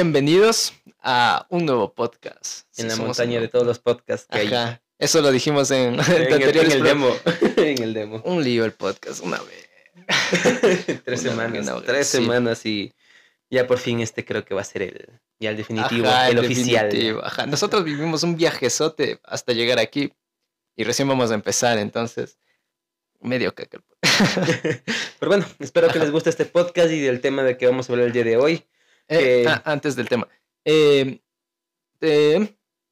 Bienvenidos a un nuevo podcast. En la montaña un- de todos los podcasts que hay. Ajá. Eso lo dijimos en, En el, en demo. en el demo. Un lío el podcast, una vez. tres Una semanas. tres sí. semanas y ya por fin este creo que va a ser el, ya el definitivo, Ajá, el oficial. definitivo, ajá. Nosotros vivimos un viajezote hasta llegar aquí y recién vamos a empezar, entonces medio caca. el podcast. Pero bueno, espero que les guste este podcast y del tema de que vamos a hablar el día de hoy. Eh, Eh, ah, antes del tema. Eh,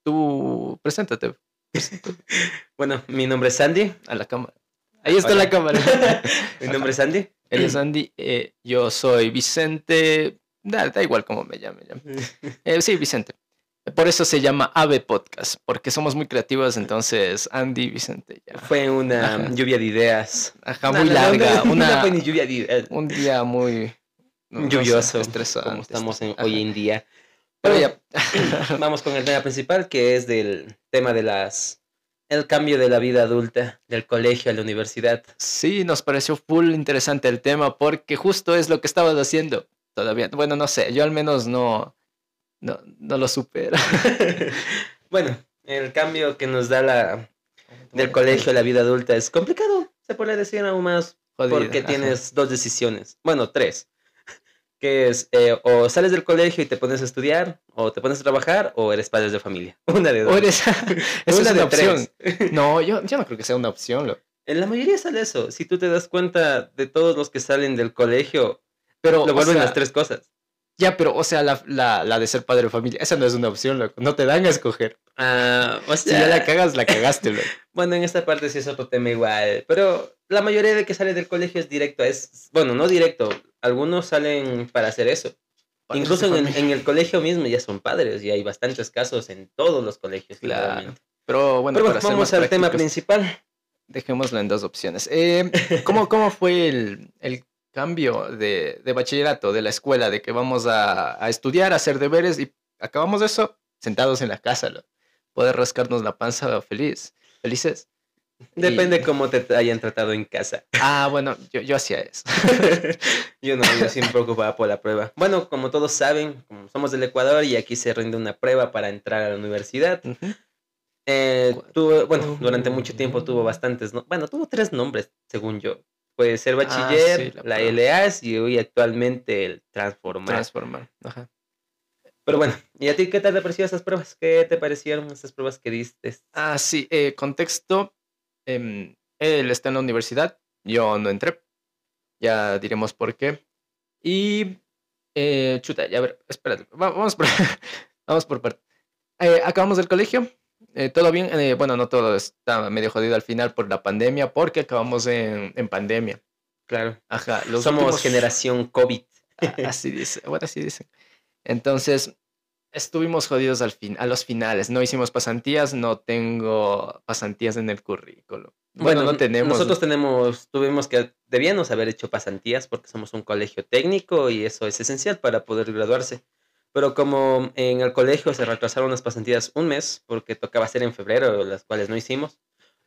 tú, preséntate Bueno, mi nombre es Sandy. a la cámara. Ahí está Hola. la cámara. mi nombre es Sandy. Él es Andy, eh, yo soy Vicente. Da, da igual cómo me llame. Eh, sí, Vicente. Por eso se llama Ave Podcast, porque somos muy creativos, entonces Andy, Vicente, ya. Fue una Ajá. lluvia de ideas. Ajá, No, muy no, larga, no, una, no fue ni lluvia de ideas. un día muy no, lluvioso, estresante, como estamos en- hoy en día. Pero Pero ya, Vamos con el tema principal, que es del tema de las el cambio de la vida adulta, del colegio a la universidad. sí, nos pareció full interesante el tema, porque justo es lo que estabas haciendo todavía. Bueno, no sé, yo al menos no, no, no lo supero. bueno, el cambio que nos da la del colegio a la vida adulta es complicado, se puede decir aún más, Jodido, porque ajá. tienes dos decisiones, bueno, tres, que es eh, o sales del colegio y te pones a estudiar, o te pones a trabajar, o eres padre de familia. Una de dos. O eres- es Una de una opción. tres. No, yo, yo no creo que sea una opción. En la mayoría sale eso. Si tú te das cuenta de todos los que salen del colegio, Pero, lo o vuelven sea, las tres cosas. Ya, pero, o sea, la, la, la de ser padre de familia, esa no es una opción, loco. No te dan a escoger. Ah, o Si sea, ya la cagas, la cagaste, loco. Bueno, en esta parte sí es otro tema igual, pero la mayoría de que sale del colegio es directo, es, bueno, no directo, algunos salen para hacer eso. Padres Incluso en, el colegio mismo ya son padres y hay bastantes casos en todos los colegios. Claro. Pero bueno, Pero para vamos más al tema principal. Dejémoslo en dos opciones. Eh, ¿cómo, ¿Cómo fue el, el cambio de, de bachillerato, de la escuela, de que vamos a, a estudiar, a hacer deberes y acabamos eso sentados en la casa? Poder rascarnos la panza feliz, felices. Depende Y- cómo te hayan tratado en casa. Ah, bueno, yo, yo hacía eso. yo no, yo me preocupaba por la prueba. Bueno, como todos saben, como somos del Ecuador y aquí se rinde una prueba para entrar a la universidad. Eh, tuvo, bueno, durante mucho tiempo tuvo bastantes, no- bueno, tuvo tres nombres, según yo. Puede ser Ah, bachiller, sí, la la. LAS y hoy actualmente el transformar. Transformar. Ajá. Pero bueno, ¿y a ti qué tal te parecieron esas pruebas? ¿Qué te parecieron esas pruebas que diste? Ah, sí, eh, contexto. em, él está en la universidad, yo no entré. Ya diremos por qué. Y, eh, chuta, ya a ver, espérate, va- vamos por, vamos por parte. Eh, acabamos del colegio, eh, todo bien. eh, bueno, no todo está medio jodido al final por la pandemia, porque acabamos en, en pandemia. Claro. Ajá, los Somos últimos- generación COVID. Ah, Así dice, bueno, así dicen. Entonces, estuvimos jodidos al fin, a los finales. No hicimos pasantías, no tengo pasantías en el currículo. Bueno, no tenemos. Nosotros tenemos, tuvimos que, debíamos haber hecho pasantías porque somos un colegio técnico y eso es esencial para poder graduarse. Pero como en el colegio se retrasaron las pasantías un mes porque tocaba ser en febrero, las cuales no hicimos,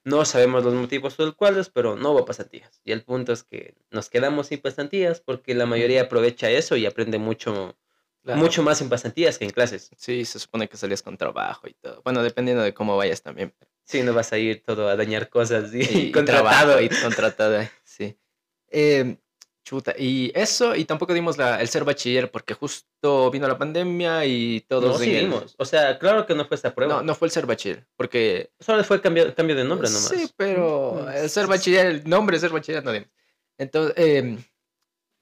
no sabemos los motivos por los cuales, pero no hubo pasantías. Y el punto es que nos quedamos sin pasantías porque la mayoría aprovecha eso y aprende mucho, Claro. mucho más en pasantías que en clases. Sí, se supone que salías con trabajo y todo. Bueno, dependiendo de cómo vayas también. Si no vas a ir todo a dañar cosas y, Y, y contratado. trabajo y contratado, sí. Eh, chuta, y eso, y tampoco dimos la, el ser bachiller porque justo vino la pandemia y todos. No, sí el- vimos. O sea, claro que no fue esta prueba. No, no fue el ser bachiller, porque Solo fue cambio, cambio de nombre nomás. Sí, pero Mm, el ser bachiller, el nombre ser bachiller no dimos. Entonces, eh,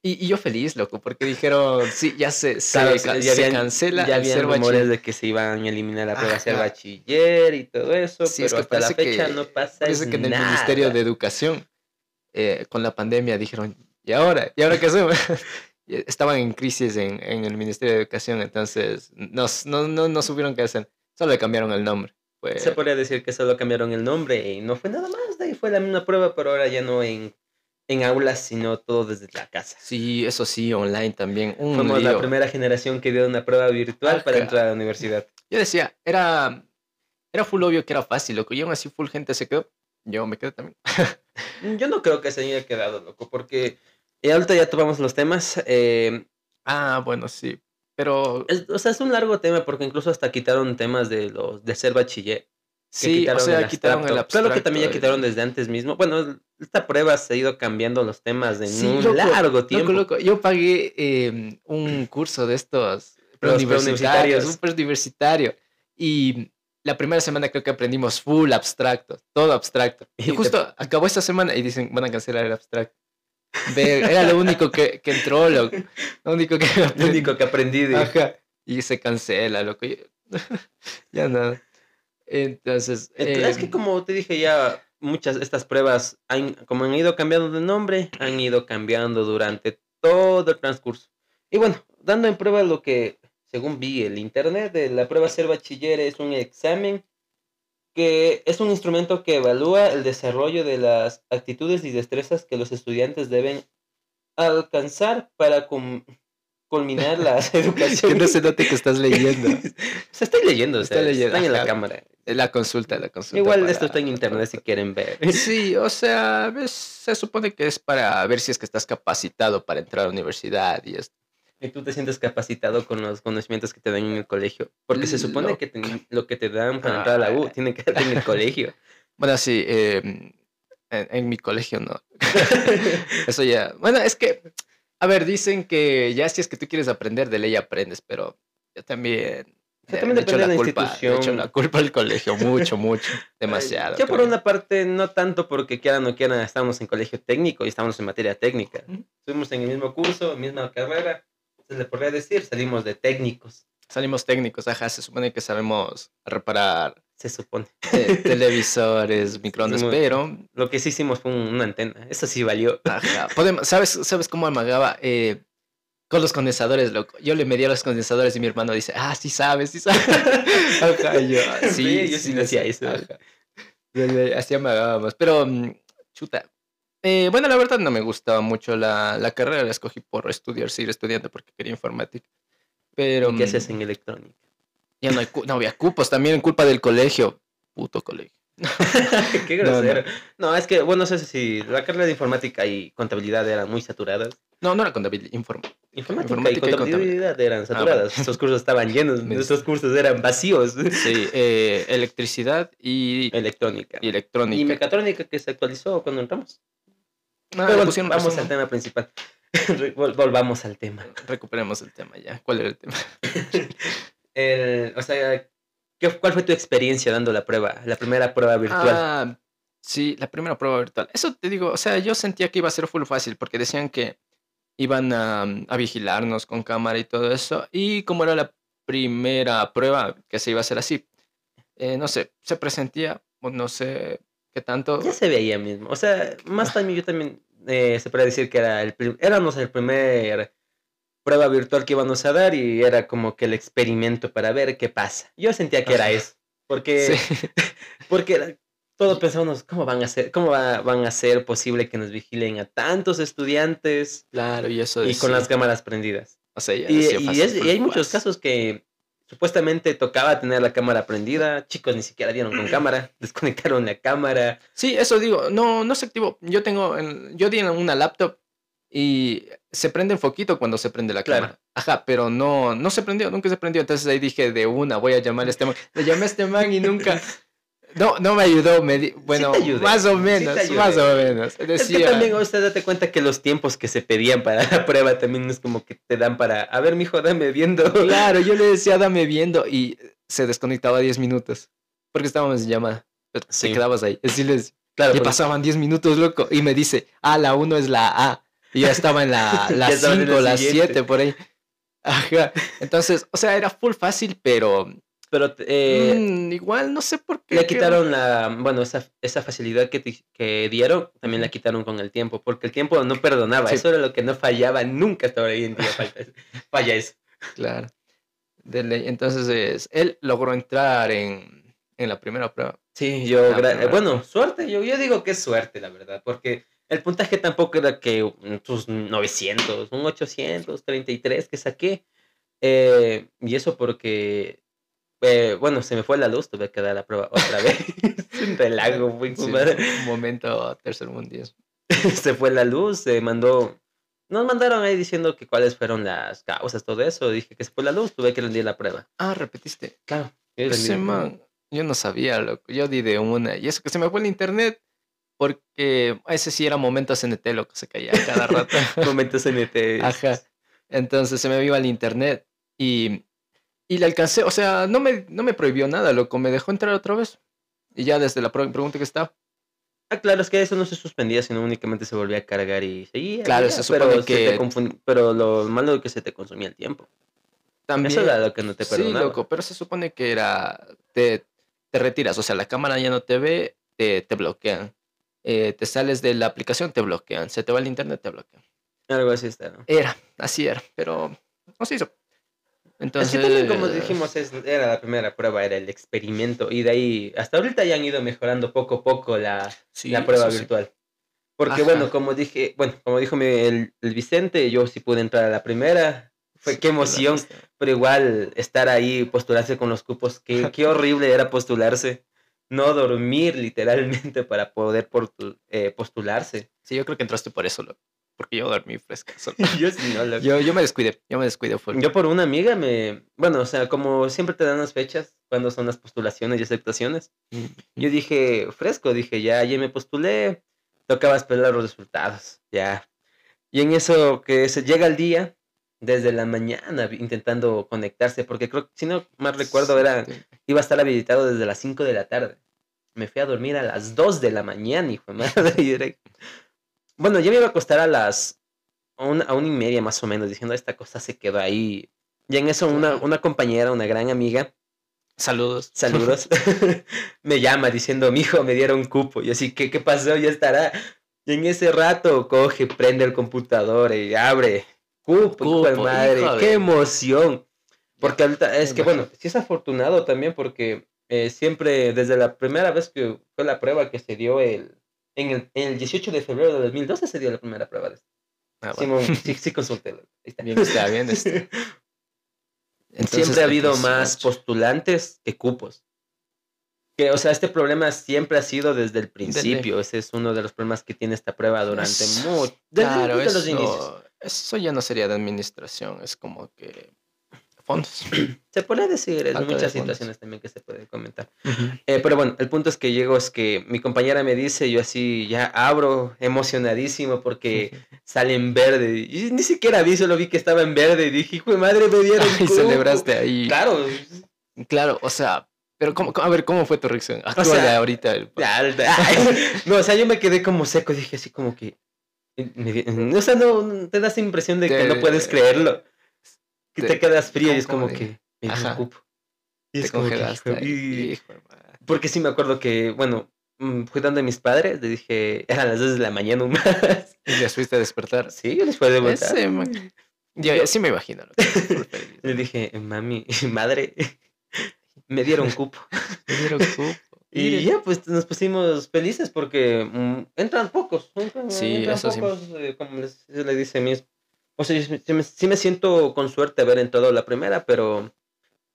y, y yo feliz, loco, porque dijeron, sí, ya se, se, Claro, ca- ya se habían- cancela Ya el ser rumores de que se iban a eliminar la prueba de ser bachiller y todo eso, Sí, es pero que hasta la fecha que- no pasa Parece que en el. Ministerio de Educación, eh, con la pandemia, dijeron, ¿y ahora? ¿Y ahora qué hacemos? Estaban en crisis en, en el Ministerio de Educación, entonces no, no, no, no supieron qué hacer. Solo le cambiaron el nombre. Fue- Se podría decir que solo cambiaron el nombre y no fue nada más, de ahí fue la misma prueba, pero ahora ya no en, en aulas, sino todo desde la casa. Sí, eso sí, online también. Un Fuimos la primera generación que dio una prueba virtual para Ajá. entrar a la universidad. Yo decía, era, era full obvio que era fácil, loco. Y aún así full gente se quedó. Yo me quedé también. Yo no creo que se haya quedado, loco, porque y ahorita ya tomamos los temas. eh, Ah, bueno, sí. Pero Es- o sea, es un largo tema porque incluso hasta quitaron temas de los de ser bachiller. sí, o sea, quitaron el abstracto. Claro que también ya quitaron desde antes mismo. Bueno, esta prueba se ha ido cambiando los temas en Sí, un loco, largo tiempo. Loco, loco. Yo pagué eh, un curso de estos preuniversitarios. un universitario. Y la primera semana creo que aprendimos full abstracto, todo abstracto. Y Y te- justo acabó esta semana y dicen, van a cancelar el abstracto. Era lo único que, que entró, loco. Lo único que Lo único que aprendí de... Ajá. Y se cancela, loco. ya nada. Entonces. Entonces, es eh, que como te dije ya, muchas de estas pruebas, han, como han ido cambiando de nombre, han ido cambiando durante todo el transcurso. Y bueno, dando en prueba lo que, según vi el internet, de la prueba ser bachiller es un examen que es un instrumento que evalúa el desarrollo de las actitudes y destrezas que los estudiantes deben alcanzar para culminar las que educaciones. no se note que estás leyendo. O sea, estoy leyendo, o Está leyendo, están en la ajá. cámara. La consulta, la consulta. Igual para- esto está en internet si quieren ver. Sí, o sea, ves, se supone que es para ver si es que estás capacitado para entrar a la universidad y esto. Y tú te sientes capacitado con los conocimientos que te dan en el colegio. Porque se supone Lo- que te- lo que te dan para entrar a la U tiene que darte en el colegio. Bueno, sí, eh, en, en mi colegio no. Eso ya. Bueno, es que, a ver, dicen que ya si es que tú quieres aprender, de ley aprendes, pero yo también. O sea, eh, también depende de la culpa, institución. la culpa al colegio, mucho, mucho, demasiado. Yo por una parte, no tanto porque quieran o no quieran, estamos en colegio técnico y estamos en materia técnica. Estuvimos en el mismo curso, misma carrera. Se le podría decir, salimos de técnicos, Salimos técnicos, ajá, se supone que sabemos reparar se supone. televisores, microondas, pero Lo que sí hicimos fue un- una antena. Eso sí valió. Ajá. Podemos, ¿sabes, ¿Sabes cómo amagaba? Eh, con los condensadores, loco. Yo le medía los condensadores y mi hermano dice, ah, sí sabes, sí sabes. Ajá, yo, "Ah, sí, Sí, yo sí hacía sé". eso. Ajá. Así amagábamos. Pero, mm, chuta. Eh, bueno, la verdad no me gustaba mucho la, la carrera, la escogí por estudiar, seguir estudiando porque quería informática. Pero ¿Y qué mm, haces en electrónica? ya no, hay cu- no había cupos, también culpa del colegio. Puto colegio. Qué No, no. grosero. No, es que, bueno, no sé si la carrera de informática y contabilidad eran muy saturadas. No, no era contabilidad, informática. Informática, Informática y y contabilidad eran Ah, saturadas. bueno. Estos cursos estaban llenos, estos cursos eran vacíos. Sí, eh, electricidad y, Electrónica. y electrónica. Y mecatrónica que se actualizó cuando entramos. Ah, Pero pusieron vamos al tema principal. Vol- Volvamos al tema. Recuperemos el tema ya. ¿Cuál era el tema? El- o sea, ¿qué, ¿cuál fue tu experiencia dando la prueba? La primera prueba virtual. Ah, sí, la primera prueba virtual. Eso te digo, o sea, yo sentía que iba a ser full fácil porque decían que iban a, a vigilarnos con cámara y todo eso. Y como era la primera prueba que se iba a hacer así, eh, no sé, se presentía, no sé tanto. Ya se veía mismo. O sea, más también yo también eh, se puede decir que era el éramos el primer prueba virtual que íbamos a dar y era como que el experimento para ver qué pasa. Yo sentía que era eso. Porque, Sí. porque todos pensábamos, ¿cómo van a ser, cómo va- van a ser posible que nos vigilen a tantos estudiantes Claro, y eso y es. con las cámaras prendidas? O sea, ya Y, y es- hay muchos casos que supuestamente tocaba tener la cámara prendida, chicos ni siquiera dieron con cámara, desconectaron la cámara. Sí, eso digo, no, no se activó. Yo tengo, en- yo di en una laptop y se prende el foquito cuando se prende la Claro. cámara. Ajá, pero no, no se prendió, nunca se prendió. Entonces ahí dije de una, voy a llamar a este man. Le llamé a este man y nunca. No, no me ayudó, me di- bueno, ayudé, más o menos, más o menos. Es que Decía, también usted date cuenta que los tiempos que se pedían para la prueba también es como que te dan para, a ver, mijo, dame viendo. claro, yo le decía, dame viendo y se desconectaba 10 minutos porque estábamos en llamada. Pero Sí. Te quedabas ahí, en silencio. Claro, Y porque- pasaban 10 minutos, loco, y me dice, ah, la 1 es la A. Y ya estaba en la Ya la estaban en 5, la la siguiente. 7, por ahí. Ajá. Entonces, o sea, era full fácil, pero pero eh, mm, igual no sé por qué. le quitaron la, bueno, esa, esa facilidad que, te- que dieron, también la quitaron con el tiempo, porque el tiempo no perdonaba, Sí. eso era lo que no fallaba nunca hasta hoy en día, falla, falla eso. Claro. De. Entonces, es- él logró entrar en, en la primera prueba. Sí, yo, primera. bueno, suerte, yo, yo digo que es suerte, la verdad, porque el puntaje tampoco era que mm, tus 900, un 833 que saqué, eh, y eso porque, eh, bueno, se me fue la luz, tuve que dar la prueba otra vez, un relajo, fue Sí, un momento tercer mundial. se fue la luz, se mandó nos mandaron ahí diciendo que cuáles fueron las causas, todo eso. Dije que se fue la luz, tuve que rendir la prueba. Ah, repetiste. Claro. yo Ese rendí- man, yo no sabía, loco. Yo di de una. Y eso que se me fue el internet. Porque ese sí era momentos NT, lo que se caía cada rato. Momentos NT. Ajá. Entonces se me iba el internet y, y le alcancé, o sea, no me, no me prohibió nada, loco, me dejó entrar otra vez. Y ya desde la pregunta que está, Ah, claro, es que eso no se suspendía, sino únicamente se volvía a cargar y seguía. Claro, y se pero supone se que- te confund- Pero lo malo es que se te consumía el tiempo. también... Eso era lo que no te sí, perdonaba. loco, pero se supone que era, te, te retiras, o sea, la cámara ya no te ve, te, te bloquean. Eh, te sales de la aplicación, te bloquean. Se te va el internet, te bloquean. Algo así está. ¿no? Era, así era, pero no se hizo. Entonces, es que también, como dijimos, es- era la primera prueba, era el experimento. Y de ahí, hasta ahorita ya han ido mejorando poco a poco la, sí, la prueba eso sí. virtual. Porque Ajá. bueno, como dije, bueno, como dijo mi- el, el Vicente, yo sí pude entrar a la primera. Fue Sí, qué emoción, pero igual estar ahí, postularse con los cupos, qué, qué horrible era postularse. No dormir literalmente para poder portu- eh, postularse. Sí, yo creo que entraste por eso, loco, porque yo dormí fresca. solo. yo sí, no. Yo, yo me descuidé, yo me descuidé. Fue. Yo por una amiga me... Bueno, o sea, como siempre te dan las fechas, cuando son las postulaciones y aceptaciones. Yo dije, fresco, dije, ya, ya me postulé, tocaba esperar los resultados, ya. Y en eso que se llega el día, desde la mañana intentando conectarse, porque creo si no más recuerdo era, iba a estar habilitado desde las 5 de la tarde. Me fui a dormir a las 2 de la mañana, hijo de madre. Bueno, ya me iba a acostar a las a una, a una y media más o menos, diciendo, esta cosa se quedó ahí. Y en eso una, una compañera, una gran amiga, Saludos. saludos, me llama diciendo, mijo, me dieron cupo. Y así, ¿qué, qué pasó? Ya estará. Y en ese rato coge, prende el computador y abre. Cupo, hijo de Cupo, madre, hijo de- qué emoción. Porque ahorita, es que bueno, sí es afortunado también porque eh, siempre, desde la primera vez que fue la prueba que se dio el, en el, en el 18 de febrero de 2012 se dio la primera prueba de esto. Ah, bueno. Simón, sí, sí consulté. Está. Bien está, bien está. Entonces, siempre ha habido más 18. postulantes que cupos. Que, o sea, este problema siempre ha sido desde el principio. Ese es uno de los problemas que tiene esta prueba durante mucho. Desde, Claro, desde los inicios. eso, eso ya no sería de administración, es como que fondos. Se puede decir, de muchas situaciones también que se puede comentar. Eh, pero bueno, el punto es que llego, es que mi compañera me dice, yo así ya abro emocionadísimo porque sale en verde. Y ni siquiera vi, solo vi que estaba en verde y dije, hijo de madre, me dieron. Y cupo". celebraste ahí. Claro. Claro, o sea, pero ¿cómo, a ver, ¿cómo fue tu reacción? Actúa sea, de ahorita. el- No, o sea, yo me quedé como seco, dije así como que. me di- O sea, no, te das impresión de que no puedes creerlo. Que te, te- quedas frío y ¿cómo- es como de- que me dio un Ajá. cupo. Y te es como que, y- hijo de. Porque sí me acuerdo que, bueno, mm, fui donde mis padres, le dije, eran las 2 de la mañana un más. Y les fuiste a despertar. Sí, yo les fue de vuelta. Ese, man. Yo, sí me imagino. lo que. Le dije, mami, madre, me dieron cupo. Me dieron cupo. Y ya, pues nos pusimos felices porque mm, entran pocos. Entran, Sí, entran eso sí. pocos, eh, como les, se le dice a mí. O sea, sí me, sí me siento con suerte haber entrado la primera, pero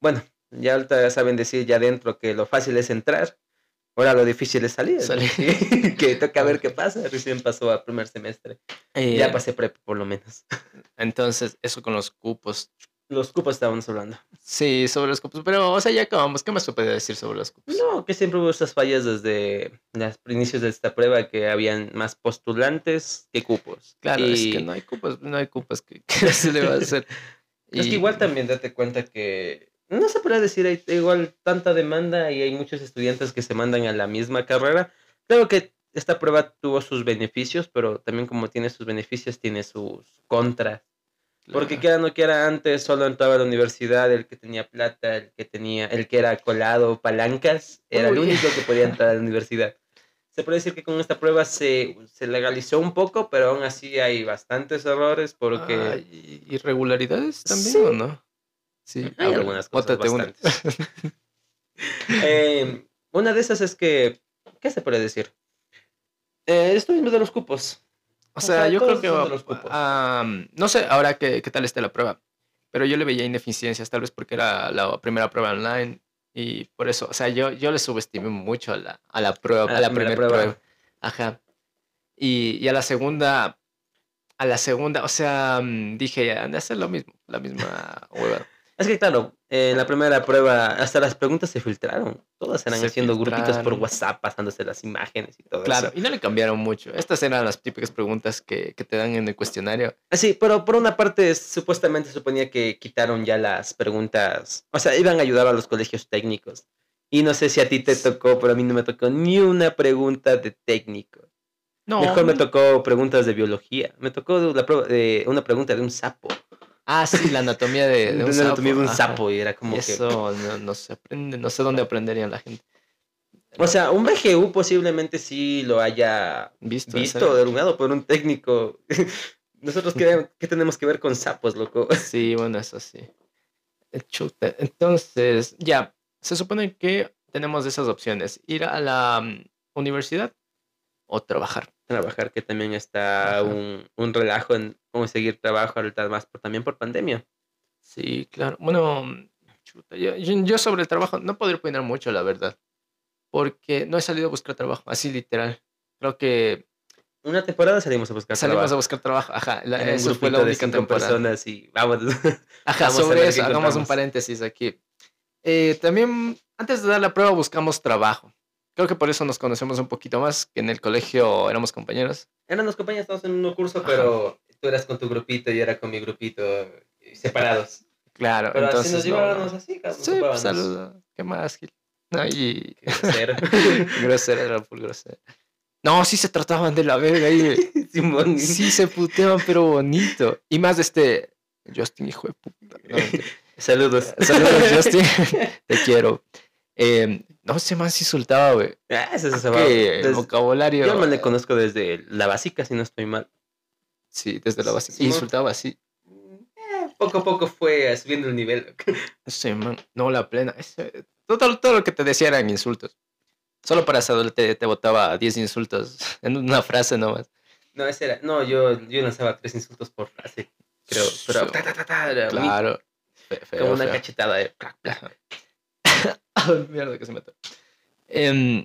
bueno, ya ahorita saben decir ya adentro que lo fácil es entrar. Ahora lo difícil es salir. ¿no? Salir. Sí, que toca ver qué pasa. Recién pasó a primer semestre. Eh, Ya pasé prep, por lo menos. Entonces, eso con los cupos. Los cupos estábamos hablando. Sí, sobre los cupos. Pero, o sea, ya acabamos. ¿Qué más se puede decir sobre los cupos? No, que siempre hubo esas fallas desde los inicios de esta prueba que habían más postulantes que cupos. Claro, es que no hay cupos, no hay cupos que, que se le va a hacer. Es que igual también date cuenta que no se puede decir, hay igual tanta demanda y hay muchos estudiantes que se mandan a la misma carrera. Claro que esta prueba tuvo sus beneficios, pero también como tiene sus beneficios, tiene sus contras. Porque Claro. quiera no quiera, antes solo entraba a la universidad el que tenía plata, el que tenía, el que era colado, palancas, era el Uy. único que podía entrar a la universidad. Se puede decir que con esta prueba se, se legalizó un poco, pero aún así hay bastantes errores porque... ¿Hay irregularidades también Sí. o no? Sí, Hay algunas cosas bótate una. bastantes. Eh, una de esas es que, ¿qué se puede decir? Eh, esto mismo de los cupos. O sea, sea, yo creo que am, no sé ahora qué, qué tal esté la prueba, pero yo le veía ineficiencias, tal vez porque era la primera prueba online y por eso, o sea, yo, yo le subestimé mucho a la, a la prueba, A a la primera primera prueba. prueba. Ajá. Y, y a la segunda, a la segunda, o sea, mm, dije, han de hacer lo mismo, la misma hueva. Es que claro, en la primera prueba hasta las preguntas se filtraron. Todas eran Se haciendo grupitos por. WhatsApp, pasándose las imágenes y todo Claro, eso. y no le cambiaron mucho. Estas eran las típicas preguntas que, que te dan en el cuestionario. Ah, Sí, pero por una parte supuestamente suponía que quitaron ya las preguntas, o sea, iban a ayudar a los colegios técnicos. Y no sé si a ti te tocó, pero a mí no me tocó ni una pregunta de técnico. No, Mejor me tocó preguntas de biología. Me tocó la prueba de una pregunta de un sapo. Ah, sí, la anatomía de, de un la anatomía de un ajá. sapo y era como Y que... eso no, no se aprende, no sé dónde aprendería la gente. O sea, un BGU posiblemente sí lo haya Visto, visto, serio. derogado por un técnico. Nosotros, ¿qué, qué tenemos que ver con sapos, loco? Sí, bueno, eso sí. Eh, Chuta. Entonces, ya, se supone que tenemos esas opciones. Ir a la mm, universidad o trabajar. Trabajar, que también está un, un relajo en conseguir trabajo ahorita más por, también por pandemia. Sí, claro. Bueno, chuta, yo, sobre el trabajo no podría opinar mucho, la verdad. Porque no he salido a buscar trabajo, así literal. Creo que Una temporada salimos a buscar salimos a trabajo. buscar trabajo. Ajá, la- eso fue la de única temporada. personas y vamos. Ajá, Vamos a sobre eso, hagamos un paréntesis aquí. Eh, también, antes de dar la prueba, buscamos trabajo. Creo que por eso nos conocemos un poquito más, que en el colegio éramos compañeros. Eran los compañeros, estábamos en un curso, Ajá. pero tú eras con tu grupito y yo era con mi grupito, eh, separados. Claro, Pero entonces. así nos no, llevábamos así, cada uno Sí, pues, saludo. ¿Qué más, Gil? No, y Qué grosero. grosera, era full grosera. No, sí se trataban de la verga ahí. Simón. Sí se puteaban, pero bonito. Y más de este Justin, hijo de puta. No. Saludos. Saludos, Justin. Te quiero. Eh, no sé más insultaba, güey. Ah, ese el Des- vocabulario. Yo man le conozco desde la básica, si no estoy mal. Sí, desde la. Sí, man. insultaba así. Eh, poco a poco fue subiendo el nivel. Sí, man. No, la plena. Ese- todo, todo lo que te decía eran insultos. Solo para saber te, te botaba 10 insultos en una frase nomás. No, ese era. No, yo, yo lanzaba tres insultos por frase, creo. Pero ta, ta, ta, ta, era muy- Claro. Feo, como una feo. cachetada de. clac. Ay, mierda que se me. Em,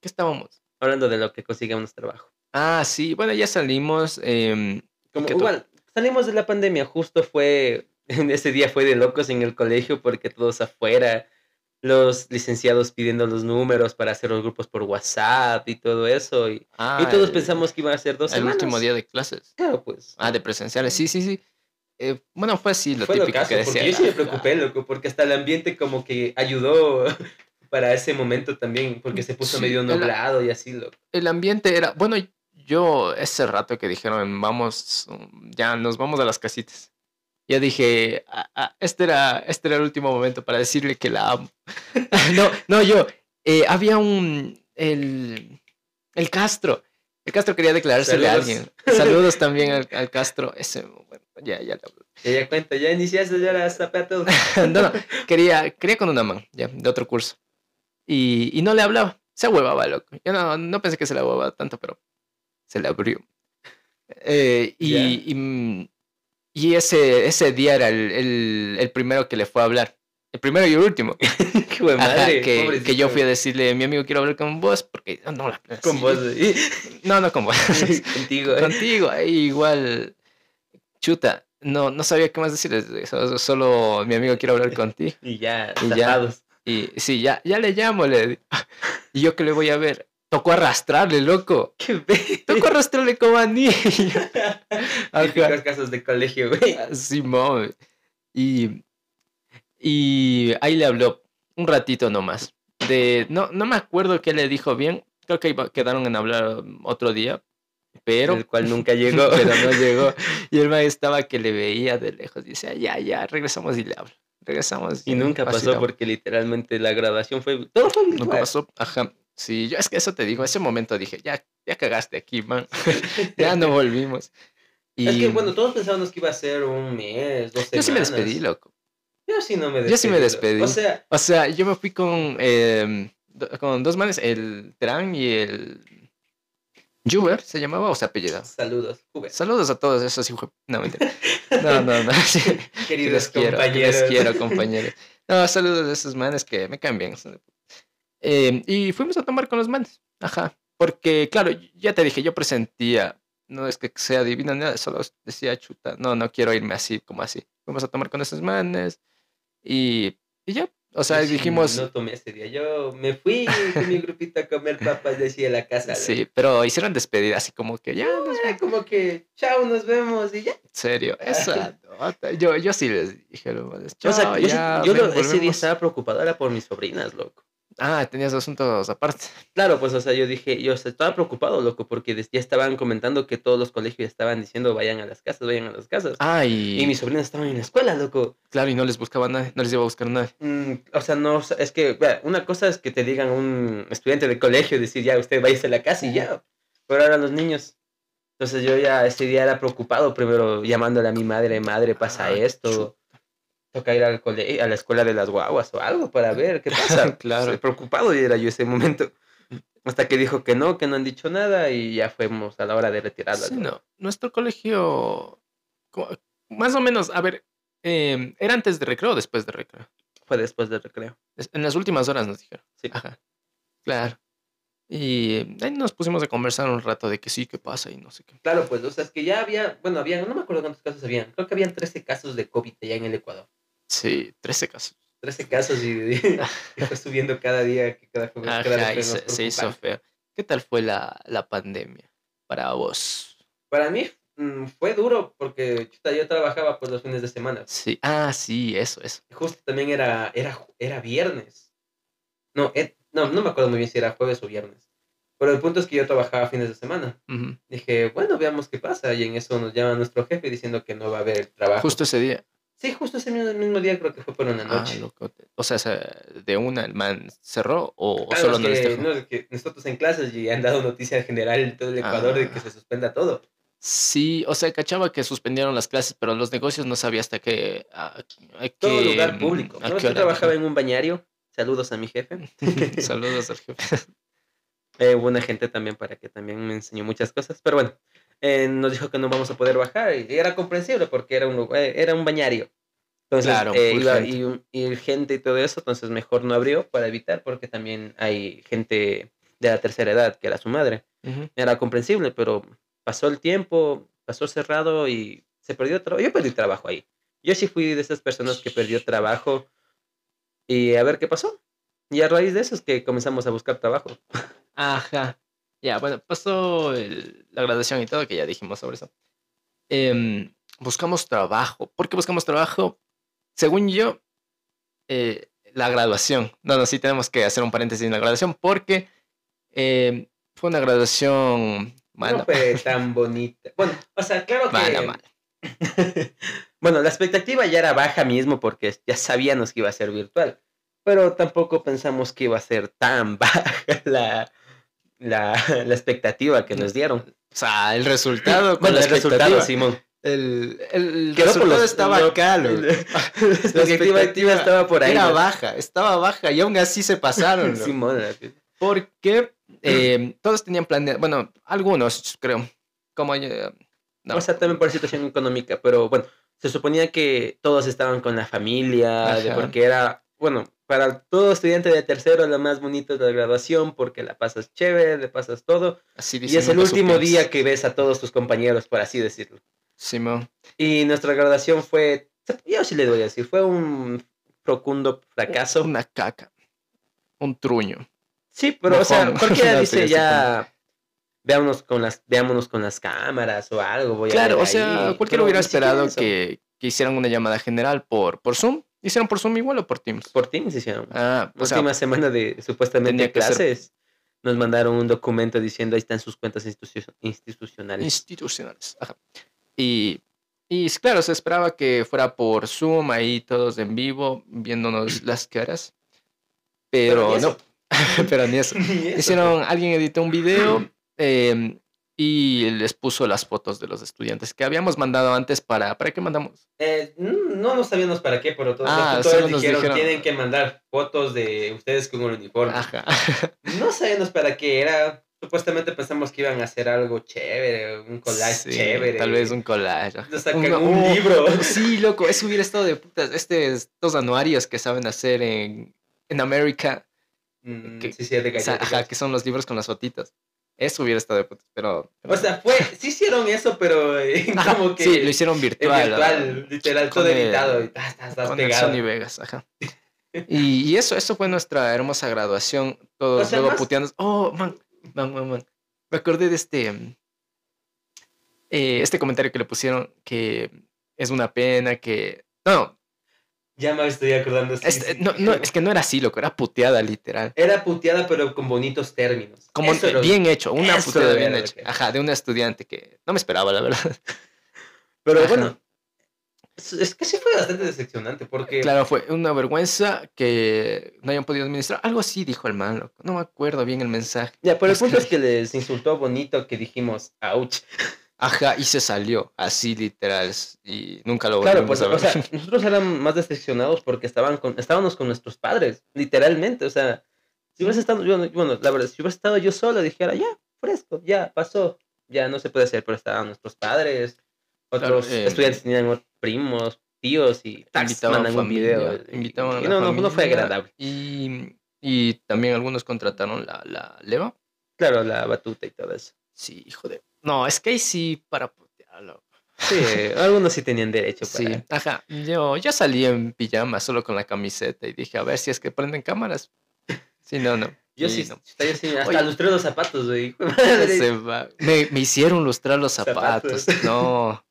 ¿Qué estábamos? Hablando de lo que consigamos trabajo. Ah, sí. Bueno, ya salimos. em, Como ¿Qué to- igual, salimos de la pandemia, justo fue, ese día fue de locos en el colegio porque todos afuera, los licenciados pidiendo los números para hacer los grupos por WhatsApp y todo eso. Y, ah, y todos el- pensamos que iban a ser dos El semanas. último día de clases. Claro, pues. Ah, de presenciales. Sí, sí, sí. Eh, bueno, fue así lo fue lo típico caso, que decía. porque yo sí me preocupé, loco, porque hasta el ambiente como que ayudó para ese momento también, porque se puso Sí, medio el- nublado y así, loco. el ambiente era, bueno, yo ese rato que dijeron, vamos, ya nos vamos a las casitas. Yo dije, "Ah, ah, este, era, este era el último momento para decirle que la amo. no, no, yo, eh, había un, el, el Castro. El Castro quería declarársele a Saludos. alguien. Saludos también al, al Castro. Ese, ya, ya. Ya, ya cuenta, ya iniciaste, ya la zapea todo. no, no, quería, quería con una man, ya, de otro curso. Y, y no le hablaba. Se huevaba, loco. Yo no, no pensé que se le huevaba tanto, pero se le abrió. Eh, y, Ya. y, y ese, ese día era el, el, el primero que le fue a hablar. El primero y el último. Hijo de Ajá, madre. que, que yo fui a decirle, mi amigo, quiero hablar con vos, porque no, la Con sí. vos, ¿eh? No, no con vos. contigo. ¿eh? Contigo, ahí igual. Chuta, no, no sabía qué más decirles. Solo, solo mi amigo quiere hablar contigo. Y ya, Y ya. Y sí, ya, ya le llamo, le Y yo que le voy a ver. Tocó arrastrarle, loco. Qué be- Tocó arrastrarle como a niño. Típicos casos de colegio, güey. Simón. Y, y ahí le habló un ratito nomás. De, no, no me acuerdo qué le dijo bien. Creo que iba- quedaron en hablar otro día. Pero, el cual nunca llegó. pero no llegó. Y el man estaba que le veía de lejos. Y decía, ya, ya, regresamos y le hablo. Regresamos. y nunca pasó porque literalmente la grabación fue. Todo fue. Nunca pasó. Ajá. Sí, yo es que eso te digo. Ese momento dije, ya, ya cagaste aquí, man. ya no volvimos. Y Es que bueno, todos pensábamos que iba a ser un mes, dos semanas. yo sí me despedí, loco. Yo sí no me despedí. Yo sí me despedí. O sea, O sea, yo me fui con, eh, do- con dos manes, el Tran y el Juber, se llamaba o se apellidaba. saludos, Juve. Saludos a todos esos hijos. No, mentira. No, no, no. sí. Que Queridos les quiero, que compañeros. les quiero, compañeros. No, saludos a esos manes que me puta. Eh, y fuimos a tomar con los manes. Ajá. Porque, claro, ya te dije, yo presentía no es que sea divina, nada, solo decía chuta, no, no quiero irme así, como así. Vamos a tomar con esos manes y, y ya. O sea, Yo sí dijimos, No tomé ese día. Yo me fui con mi grupito a comer papas, decía la casa. sí, pero hicieron despedida así como que ya, nos Era como que, chao, nos vemos y ya. En serio, esa nota. Yo, yo sí les dije, lo más, o sea, "Chao, yo, ya, yo lo- ven, ese día volvemos". estaba preocupado, era por mis sobrinas, loco. Ah, tenías asuntos aparte. Claro, pues, o sea, yo dije, yo estaba preocupado, loco, porque ya estaban comentando que todos los colegios estaban diciendo vayan a las casas, vayan a las casas. Ah, y, Y mis sobrinas estaban en la escuela, loco. claro, y no les buscaba nadie, no les iba a buscar nadie. Mm, o sea, no, es que, una cosa es que te digan un estudiante de colegio, decir, ya, usted váyase a la casa y ya. Pero ahora los niños. Entonces yo ya ese día era preocupado, primero llamándole a mi madre, madre, pasa Ah, esto. Toca ir al cole a la escuela de las guaguas o algo para ver qué pasa. Claro. Preocupado y era yo ese momento. Hasta que dijo que no, que no han dicho nada y ya fuimos a la hora de retirarla. Sí, no. Nuestro colegio, co- más o menos, a ver, eh, ¿era antes de recreo o después de recreo? Fue después del recreo. En las últimas horas nos dijeron. Sí. Ajá. Claro. Y ahí nos pusimos a conversar un rato de que sí, qué pasa y no sé qué. Claro, pues, o sea, es que ya había, bueno, había, no me acuerdo cuántos casos habían. Creo que habían 13 casos de COVID ya en el Ecuador. Sí, 13 casos. 13 casos y, y fue subiendo cada día, cada, cada Ajá, y se, se hizo feo. ¿Qué tal fue la, la pandemia para vos? Para mí mm, fue duro porque chuta, yo trabajaba pues los fines de semana. Sí, ah, sí, eso, eso. Justo también era, era, era viernes. No, eh, no, no me acuerdo muy bien si era jueves o viernes. Pero el punto es que yo trabajaba fines de semana. Ujú. Dije, bueno, veamos qué pasa. Y en eso nos llama nuestro jefe diciendo que no va a haber trabajo. Justo ese día. Sí, justo ese mismo, mismo día creo que fue por una Ah, noche. loco. O sea, se- de una el man cerró o Claro, solo no les que, no, es que nosotros en clases y han dado noticia general en todo el Ecuador de que Ah. se suspenda todo. Sí, o sea, cachaba que suspendieron las clases, pero los negocios no sabía hasta qué. a- a Todo lugar público. No, yo trabajaba en un bañario. Saludos a mi jefe. Saludos al jefe. Eh, buena gente también para que también me enseñó muchas cosas. Pero bueno, eh, nos dijo que no vamos a poder bajar y era comprensible porque era un, eh, era un bañario. Entonces, Claro, eh, iba, y, y gente y todo eso, entonces mejor no abrió para evitar porque también hay gente de la tercera edad que era su madre. Ujú. Era comprensible, pero pasó el tiempo, pasó cerrado y se perdió trabajo. Yo perdí trabajo ahí. Yo sí fui de esas personas que perdió trabajo y a ver qué pasó. Y a raíz de eso es que comenzamos a buscar trabajo. Ajá. Ya, bueno, pasó el- la graduación y todo, que ya dijimos sobre eso. Em, buscamos trabajo. ¿Por qué buscamos trabajo? Según yo, eh, la graduación. No, no, sí tenemos que hacer un paréntesis en la graduación porque em, fue una graduación mala. No fue tan bonita. Bueno, o sea, claro que... Mala, mala. bueno, la expectativa ya era baja mismo porque ya sabíamos que iba a ser virtual. Pero tampoco pensamos que iba a ser tan baja la, la, la expectativa que nos dieron. O sea, el resultado con Bueno, la el resultado, expectativa. Simón. El, el resultado los- estaba acá, loco. La expectativa estaba por ahí. Era ¿no? baja, estaba baja y aún así se pasaron. Simón. Porque eh, todos tenían planeado, bueno, algunos creo, como eh, no, O sea, también por situación económica, pero bueno, se suponía que todos estaban con la familia, de- porque era, bueno, para todo estudiante de tercero lo más bonito es la graduación, porque la pasas chévere, le pasas todo, así y dicen, es el último supimos. día que ves a todos tus compañeros, por así decirlo. Simón. Y nuestra graduación fue, yo sí le voy a decir, fue un profundo fracaso. Una caca, un truño. Sí, pero, o sea, cualquiera dice ya, veámonos con las, veámonos con las cámaras o algo, voy Claro, o sea, ahí, cualquiera pero hubiera esperado que, que hicieran una llamada general por, por Zoom. ¿Hicieron por Zoom igual o por Teams? Por Teams hicieron. Ah, La o sea, última semana de supuestamente clases, nos mandaron un documento diciendo ahí están sus cuentas institucio- institucionales. institucionales. Ajá. Y, y claro, se esperaba que fuera por Zoom, ahí todos en vivo, viéndonos las caras. Pero, ni no, pero ni eso. Ni eso, Hicieron, alguien editó un video eh, y les puso las fotos de los estudiantes que habíamos mandado antes para. ¿Para qué mandamos? Eh, mm, no, no sabíamos para qué, pero todos Ah, nos dijeron, dijeron- tienen que mandar fotos de ustedes con un uniforme. Ajá. No sabíamos para qué era. Supuestamente pensamos que iban a hacer algo chévere, un collage Sí, chévere. Tal vez un collage. Nos sacan Un- un oh, libro. Sí, loco, eso hubiera estado de putas. Este, estos anuarios que saben hacer en, en América, Mm, que- sí, sí, de o sea, galletas. ajá, que son los libros con las fotitas. Eso hubiera estado de putas, pero... O sea, fue, sí hicieron eso, pero eh, Ajá, como que... sí, lo hicieron virtual. virtual, literal, todo el- editado. Y tas, tas, tas, con pegado. Sony Vegas, ajá. Y, y eso, eso fue nuestra hermosa graduación. Todos O sea, luego más- puteando. Oh, man, man, man, man. Me acordé de este. eh, este comentario que le pusieron que es una pena que. No, Ya me estoy acordando. este- sí. no, no, es que no era así, loco, era puteada, literal. Era puteada, pero con bonitos términos. Como era- bien hecho, una puteada bien hecha. Ajá, de una estudiante que no me esperaba, la verdad. Pero Ajá. bueno, es, que sí fue bastante decepcionante porque... Claro, fue una vergüenza que no hayan podido administrar. Algo así dijo el man, loco. No me acuerdo bien el mensaje. Ya, pero el punto es que les insultó bonito que dijimos, ouch. Ajá, y se salió, así literal, y nunca lo Claro, volvimos pues, a ver. o sea, nosotros éramos más decepcionados porque estaban con, estábamos con nuestros padres, literalmente, o sea, si hubiese estado, yo, no- bueno, la verdad, si hubiese estado yo solo, dijera, ya, fresco, ya, pasó, ya no se puede hacer, pero estaban nuestros padres, Claro, otros eh, estudiantes tenían primos, tíos y tax, invitaban mandan un video. y- a la no, no, no fue agradable. Y, y también algunos contrataron la, la leva. Claro, la batuta y todo eso. Sí, hijo de... No, es que ahí sí para putearlo. Sí, algunos sí tenían derecho para... Sí, ajá. Yo, yo salí en pijama solo con la camiseta y dije, a ver si es que prenden cámaras. Sí, no, no. Yo sí, no. yo sí, hasta Oye. lustré los zapatos, güey. Se va. Me, me hicieron lustrar los zapatos. Zapatos. No.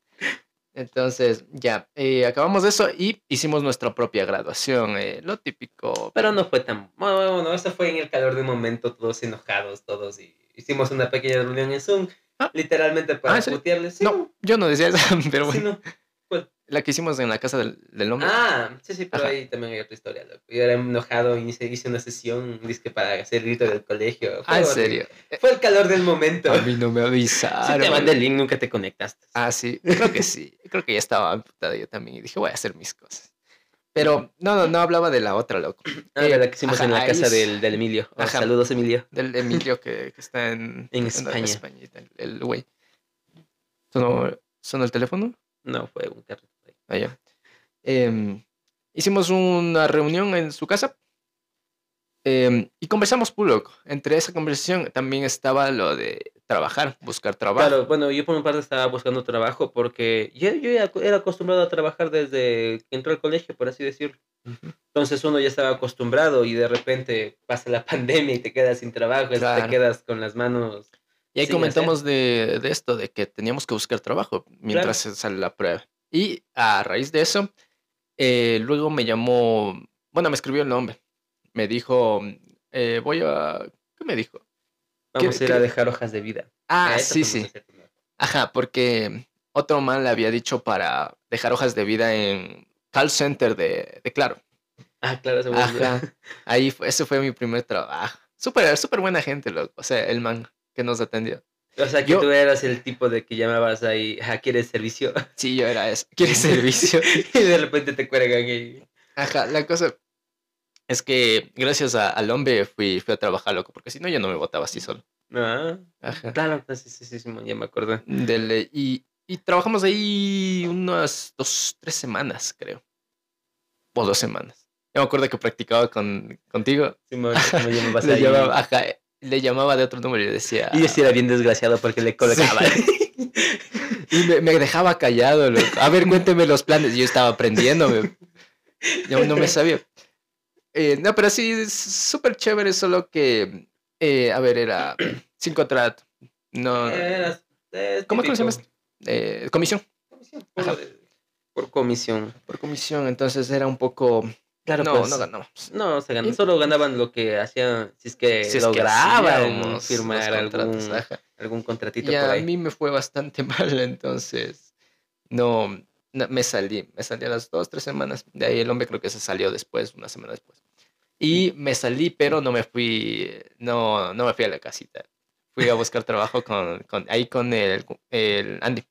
Entonces, ya, eh, acabamos de eso y hicimos nuestra propia graduación. eh, lo típico. Pero no fue tan... Bueno, bueno, eso fue en el calor de un momento, todos enojados, todos, y hicimos una pequeña reunión en Zoom, Ah. literalmente para Ah. Sí, No, yo no decía eso, pero sí, bueno. no. La que hicimos en la casa del, del hombre. Ah, sí, sí, pero Ajá. ahí también hay otra historia, loco. Yo era enojado y hice, hice una sesión, disque para hacer grito del colegio. Fue Ah, en serio. Fue el calor del momento. A mí no me Sí avisaron. te mandé el link, nunca te conectaste. Ah, sí, creo que sí. Creo que ya estaba amputada yo también y dije, voy a hacer mis cosas. Pero no, no, no hablaba de la otra, loco. Ah, Eh, de la que hicimos ajá, en la casa es- del, del Emilio. Oh, saludos, Emilio. Del Emilio que, que está en, En España. El- el güey. ¿Sonó, sonó el teléfono? No, fue un carrito. Ah, ya. Em, hicimos una reunión en su casa em, y conversamos full, loco. Entre esa conversación también estaba lo de trabajar, buscar trabajo. Claro, bueno, yo por una parte estaba buscando trabajo porque yo, yo era acostumbrado a trabajar desde que entré al colegio, por así decirlo. Entonces uno ya estaba acostumbrado y de repente pasa la pandemia y te quedas sin trabajo, te Claro. quedas con las manos. Y ahí comentamos de, de esto, de que teníamos que buscar trabajo mientras se sale la prueba. Y a raíz de eso, eh, luego me llamó, bueno, me escribió el nombre. Me dijo, eh, voy a... ¿Qué me dijo? Vamos ¿Qué- a ir a qué? dejar hojas de vida. Ah, sí, sí. Ajá, porque otro man le había dicho para dejar hojas de vida en call center de, de Claro. Ah, claro, se. Ajá. Ahí fue, ese fue mi primer trabajo. Súper, súper buena gente, loco. O sea, el man que nos atendió. O sea, que Yo- tú eras el tipo de que llamabas ahí, ah, ¿quieres servicio? Sí, yo era eso. ¿Quieres servicio? y de repente te cuelgan y... Ajá, la cosa es que gracias a- al hombre fui, fui a trabajar, loco, porque si no yo no me botaba así solo. Ah, Ajá. claro, sí, sí, sí, sí, ya me acordé. Dele- y, y trabajamos ahí unas dos, tres semanas, creo. O dos semanas. Yo me acuerdo que practicaba con, contigo. Simón, ¿cómo llamabas Le ahí? llamaba, ajá, le llamaba de otro número y decía... Y yo sí era bien desgraciado porque le colgaba. Y me, me dejaba callado, loco. A ver, cuénteme los planes. Y yo estaba aprendiéndome. Yo no me sabía. Eh, no, pero sí, es súper chévere, solo que, eh, a ver, era sin contrato. No, eh, ¿Cómo que se llama esto? Eh, comisión, Comisión, por comisión. por comisión. Entonces era un poco... Claro, no, pues, no ganamos. No, se ganó. Solo ganaban lo que hacían, si es que Si lograban firmar algún, algún contratito Y por a ahí. mí me fue bastante mal, entonces no, no, me salí, me salí a las dos, tres semanas. De ahí el hombre creo que se salió después, una semana después. Y me salí, pero no me fui, no, no me fui a la casita. Fui a buscar trabajo con, con ahí con el, el Andy.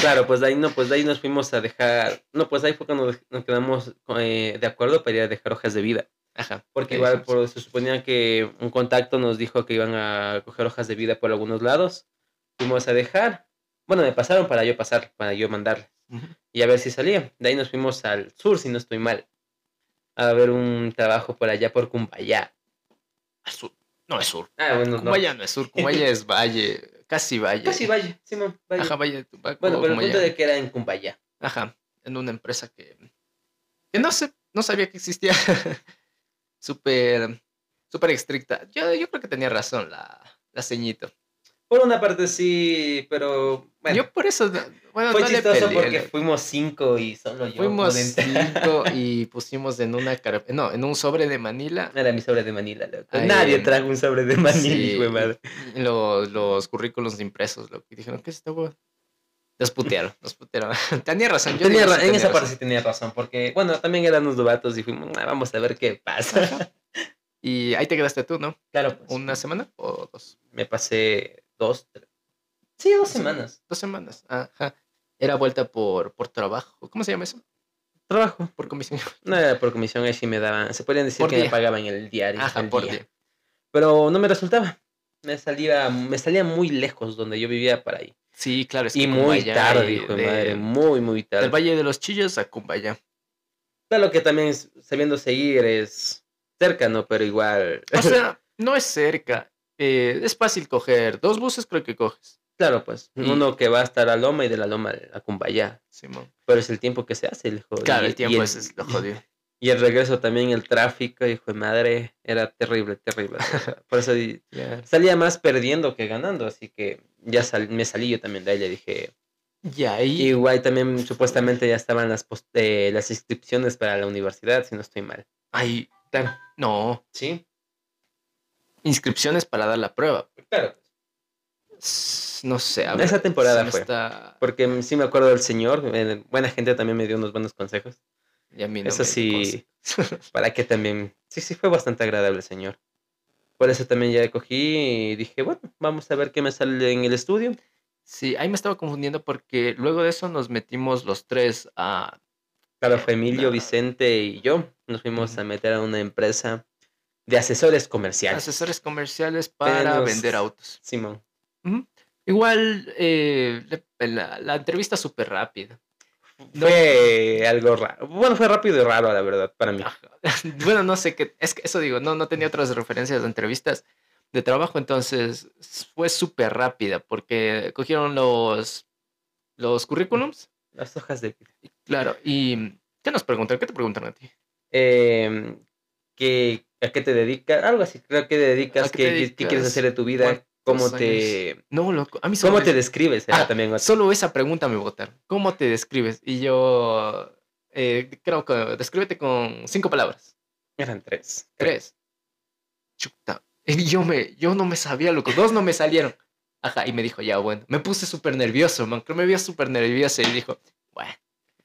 Claro, pues de ahí no, pues de ahí nos fuimos a dejar. No, pues ahí fue cuando nos quedamos eh, de acuerdo para ir a dejar hojas de vida. Ajá. Porque igual por- se suponía que un contacto nos dijo que iban a coger hojas de vida por algunos lados. Fuimos a dejar. Bueno, me pasaron para yo pasar, para yo mandarles. Ujú. Y a ver si salía. De ahí nos fuimos al sur, si no estoy mal. A ver un trabajo por allá por Cumbayá. A su- No es sur. Ah, bueno, no. Cumbaya no es sur, Cumbaya es valle, casi valle. Casi Valle, Simón, Valle. Ajá, valle de Tupac. bueno, pero el punto de que era en Cumbaya. Ajá, en una empresa que, que no sé, no sabía que existía. súper, súper estricta. Yo, yo creo que tenía razón la, la ceñito. Por una parte sí, pero bueno. Yo por eso, bueno, fue no le chistoso peleé, porque fuimos cinco y solo yo. Fuimos cinco y pusimos en una car- no, en un sobre de Manila Era mi sobre de Manila, loco. Nadie en- trajo un sobre de Manila, Sí, madre. los, los currículos impresos, loco. Y dijeron, ¿qué es esta hueá? Nos putearon, nos putearon. tenía razón. Yo Tenía ra- en tenía esa parte sí tenía razón, porque, bueno, también eran unos novatos y fuimos, "Ah, vamos a ver qué pasa. Y ahí te quedaste tú, ¿no? claro, pues, ¿Una semana o dos? me pasé dos, tres. Sí, dos semanas. Dos semanas. Ajá. Era vuelta por, por trabajo. ¿Cómo se llama eso? Trabajo. Por comisión. No era por comisión, ahí sí me daban, se podrían decir Por que me pagaban el diario. Ajá, el por día. día. Pero no me resultaba. Me salía, me salía muy lejos donde yo vivía para ahí. Sí, claro. Es Y que muy Cumbaya tarde, y hijo de madre, muy, muy tarde. Del Valle de los Chillos a Cumbaya. Claro que también sabiendo seguir es cerca, ¿no? Pero igual. O sea, no es cerca. Eh, es fácil coger. Dos buses creo que coges. claro, pues. Uno que va hasta la loma y de la loma a Cumbaya. Simón. Pero es el tiempo que se hace, el jodido. Claro, el tiempo es, lo jodido. Y el regreso también, el tráfico, hijo de madre, era terrible, terrible. Por eso salía más perdiendo que ganando, así que ya sal- me salí yo también de ahí, le dije. Y. Igual también supuestamente ya estaban las, post- eh, las inscripciones para la universidad, si no estoy mal. ahí. No. Sí, Inscripciones para dar la prueba. claro. No sé. a Esa ver, temporada se me fue. Está... Porque sí me acuerdo del señor, eh, buena gente también me dio unos buenos consejos. Y a mí no Eso sí, para que también, sí, sí fue bastante agradable el señor. Por eso también ya cogí y dije, bueno, vamos a ver qué me sale en el estudio. Sí, ahí me estaba confundiendo porque luego de eso nos metimos los tres a. Claro, Eh, fue Emilio. Vicente y yo. Nos fuimos a meter a una empresa de asesores comerciales. asesores comerciales para vender autos. Simón. Igual eh, la, la entrevista súper rápida. No- Fue algo raro. Bueno, fue rápido y raro, la verdad, para mí. Bueno, no sé qué. Es que eso digo, no, no tenía otras referencias de entrevistas de trabajo, entonces fue súper rápida porque cogieron los, los currículums. Las hojas de vida. Claro, y ¿qué nos preguntan? ¿Qué te preguntan a ti? Eh, ¿qué- ¿A qué te dedicas? Algo así. Creo que te dedicas. ¿A qué ¿Qué, te qué- qué quieres hacer de tu vida? ¿Cómo ¿Cuántos te, No, loco, a mí solo ¿Cómo te es- describes? Ah, también. Solo esa pregunta me votaron. ¿Cómo te describes? Y yo eh, creo que descríbete con cinco palabras. Eran tres. Tres. Chuta. Y yo, me, yo no me sabía, loco. Dos no me salieron. Ajá, y me dijo, ya, bueno. Me puse súper nervioso, man. Creo que me vio súper nervioso y dijo, bueno.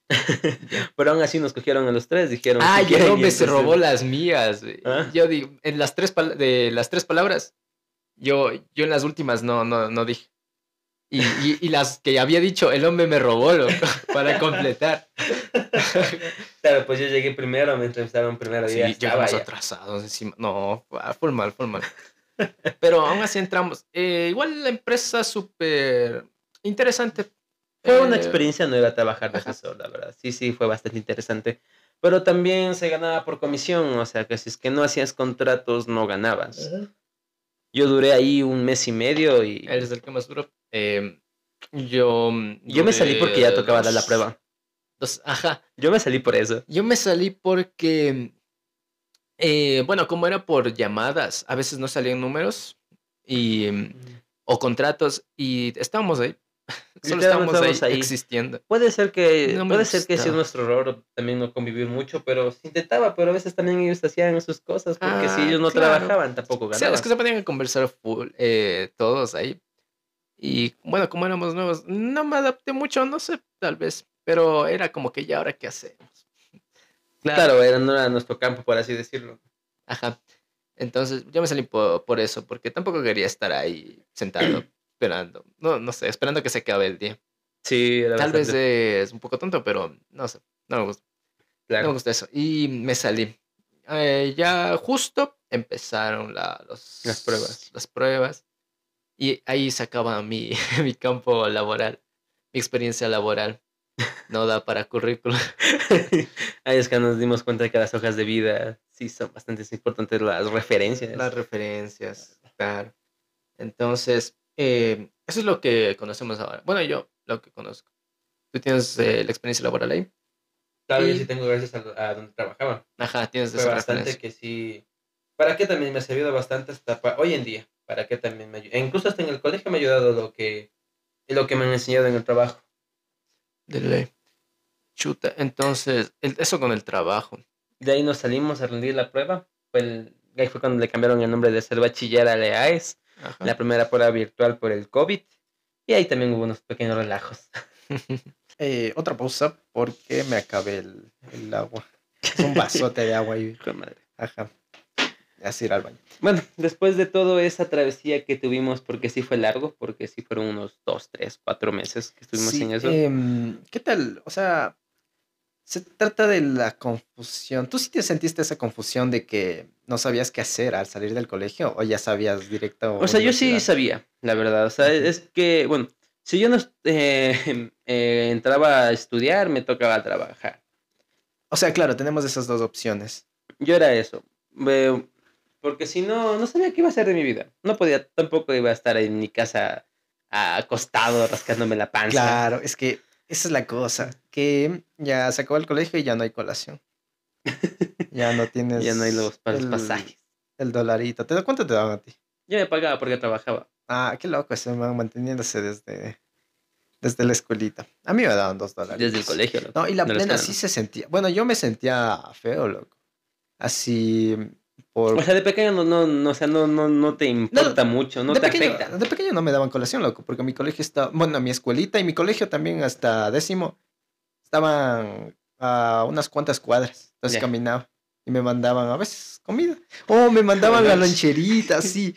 Pero aún así nos cogieron a los tres. Dijeron. Ah, si quieren, hombre se entonces- robó las mías. ¿Ah? Yo digo, en las tres, de las tres palabras, yo, yo en las últimas no, no, no dije. Y, y, y las que había dicho, el hombre me robó, loco, para completar. Claro, pues yo llegué primero, me entrevistaron primero. Sí, ya llegamos ya. atrasados encima. No, fue fue mal, fue mal. Pero aún así entramos. Eh, igual la empresa súper interesante. Fue una Eh, experiencia nueva trabajar de asesor, la verdad. Sí, sí, fue bastante interesante. Pero también se ganaba por comisión, o sea que si es que no hacías contratos, no ganabas. Yo duré ahí un mes y medio y Eres el que más duró. Eh, yo. yo me salí porque ya tocaba dar la dos- prueba. dos- ajá. Yo me salí por eso. Yo me salí porque. eh, bueno, como era por llamadas, a veces no salían números y, mm, o contratos y estábamos ahí. Solo Literalmente estábamos ahí, existiendo. Puede ser que No puede ser que sido gustaba. nuestro error también no convivir mucho, pero se intentaba, pero a veces también ellos hacían sus cosas porque si Ah, ellos no claro. trabajaban tampoco O sea, ganaban. es que se ponían a conversar full, eh, todos ahí. Y bueno, como éramos nuevos, no me adapté mucho, no sé, tal vez. Pero era como que ya ahora qué hacemos. Claro, era, no era nuestro campo, por así decirlo. Ajá. Entonces yo me salí por, por eso, porque tampoco quería estar ahí sentado esperando. No, no sé, esperando que se acabe el día. Sí, era Tal vez bastante- es un poco tonto, pero no sé, no me gusta, no claro. me gusta eso. Y me salí. Eh, ya justo empezaron la, los, Las pruebas. Las pruebas. Y ahí se acaba mi, mi campo laboral, mi experiencia laboral. no da para currículum. Ahí es que nos dimos cuenta de que las hojas de vida sí son bastante importantes las referencias. Las referencias, claro. Entonces, eh, eso es lo que conocemos ahora. Bueno, yo lo que conozco. ¿Tú tienes eh, la experiencia laboral ahí? Claro, yo sí tengo gracias a, a donde trabajaba. Ajá, tienes Fue esa bastante referencia. que sí. ¿Para qué también me ha servido bastante hasta pa- hoy en día? ¿Para qué también me ayuda? Incluso hasta en el colegio me ha ayudado lo que, lo que me han enseñado en el trabajo. De ley. Chuta, entonces, el- eso con el trabajo. De ahí nos salimos a rendir la prueba. Fue el, ahí fue cuando le cambiaron el nombre de ser bachiller a LEAES. Ajá. La primera prueba virtual por el COVID. Y ahí también hubo unos pequeños relajos. Eh, otra pausa porque me acabé el, el agua. Es un vasote de agua ahí. Madre. Ajá. Así ir al baño. Bueno, después de toda esa travesía que tuvimos, porque sí fue largo, porque sí fueron unos dos, tres, cuatro meses que estuvimos Sí, en eso. em, ¿Qué tal? O sea, se trata de la confusión. ¿Tú sí te sentiste esa confusión de que no sabías qué hacer al salir del colegio o ya sabías directo? O sea, yo sí sabía, la verdad. O sea, es que, bueno, si yo no eh, eh, entraba a estudiar, me tocaba trabajar. O sea, claro, tenemos esas dos opciones. Yo era eso. Eh, porque si no, no sabía qué iba a hacer de mi vida. No podía, tampoco iba a estar en mi casa acostado, rascándome la panza. Claro, es que esa es la cosa, que ya se acabó el colegio y ya no hay colación. Ya no tienes Ya no hay los, pa- los el, pasajes. el dolarito. ¿Te cuánto te daban a ti? Yo me pagaba porque trabajaba. Ah, qué loco, se van manteniéndose desde, desde la escuelita. A mí me daban dos dólares. Desde el colegio. loco. No, y la plena sí se sentía. Bueno, yo me sentía feo, loco. Así por. O sea, de pequeño no, no, no, o sea, no, no, no te importa mucho, no te pequeño, afecta. de pequeño no me daban colación, loco, porque mi colegio estaba. Bueno, mi escuelita y mi colegio también hasta décimo estaban a unas cuantas cuadras. Entonces Ya. caminaba y me mandaban a veces comida. Oh, me mandaban la loncherita, sí.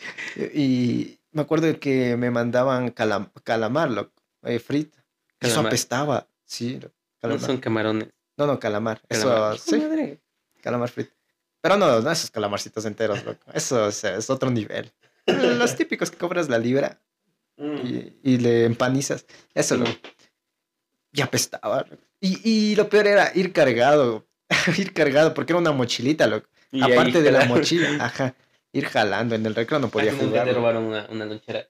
Y me acuerdo que me mandaban calam- calamar, loco, eh, frito. Eso Calamar. apestaba, sí. loco, No calamar. son camarones. No, no, calamar. Calamar. Eso, sí, madre. calamar frito. Pero no, no esos calamarcitos enteros, loco. Eso es, es otro nivel. Los típicos que cobras la libra Mm. y, y le empanizas. Eso, loco. Y apestaba, loco. Y, y lo peor era ir cargado. ir cargado, porque era una mochilita, loco. Y ahí Aparte de la mochila, ajá. Ir jalando. En el recreo no podía ¿A ti nunca jugar. te robaron una, una lonchera.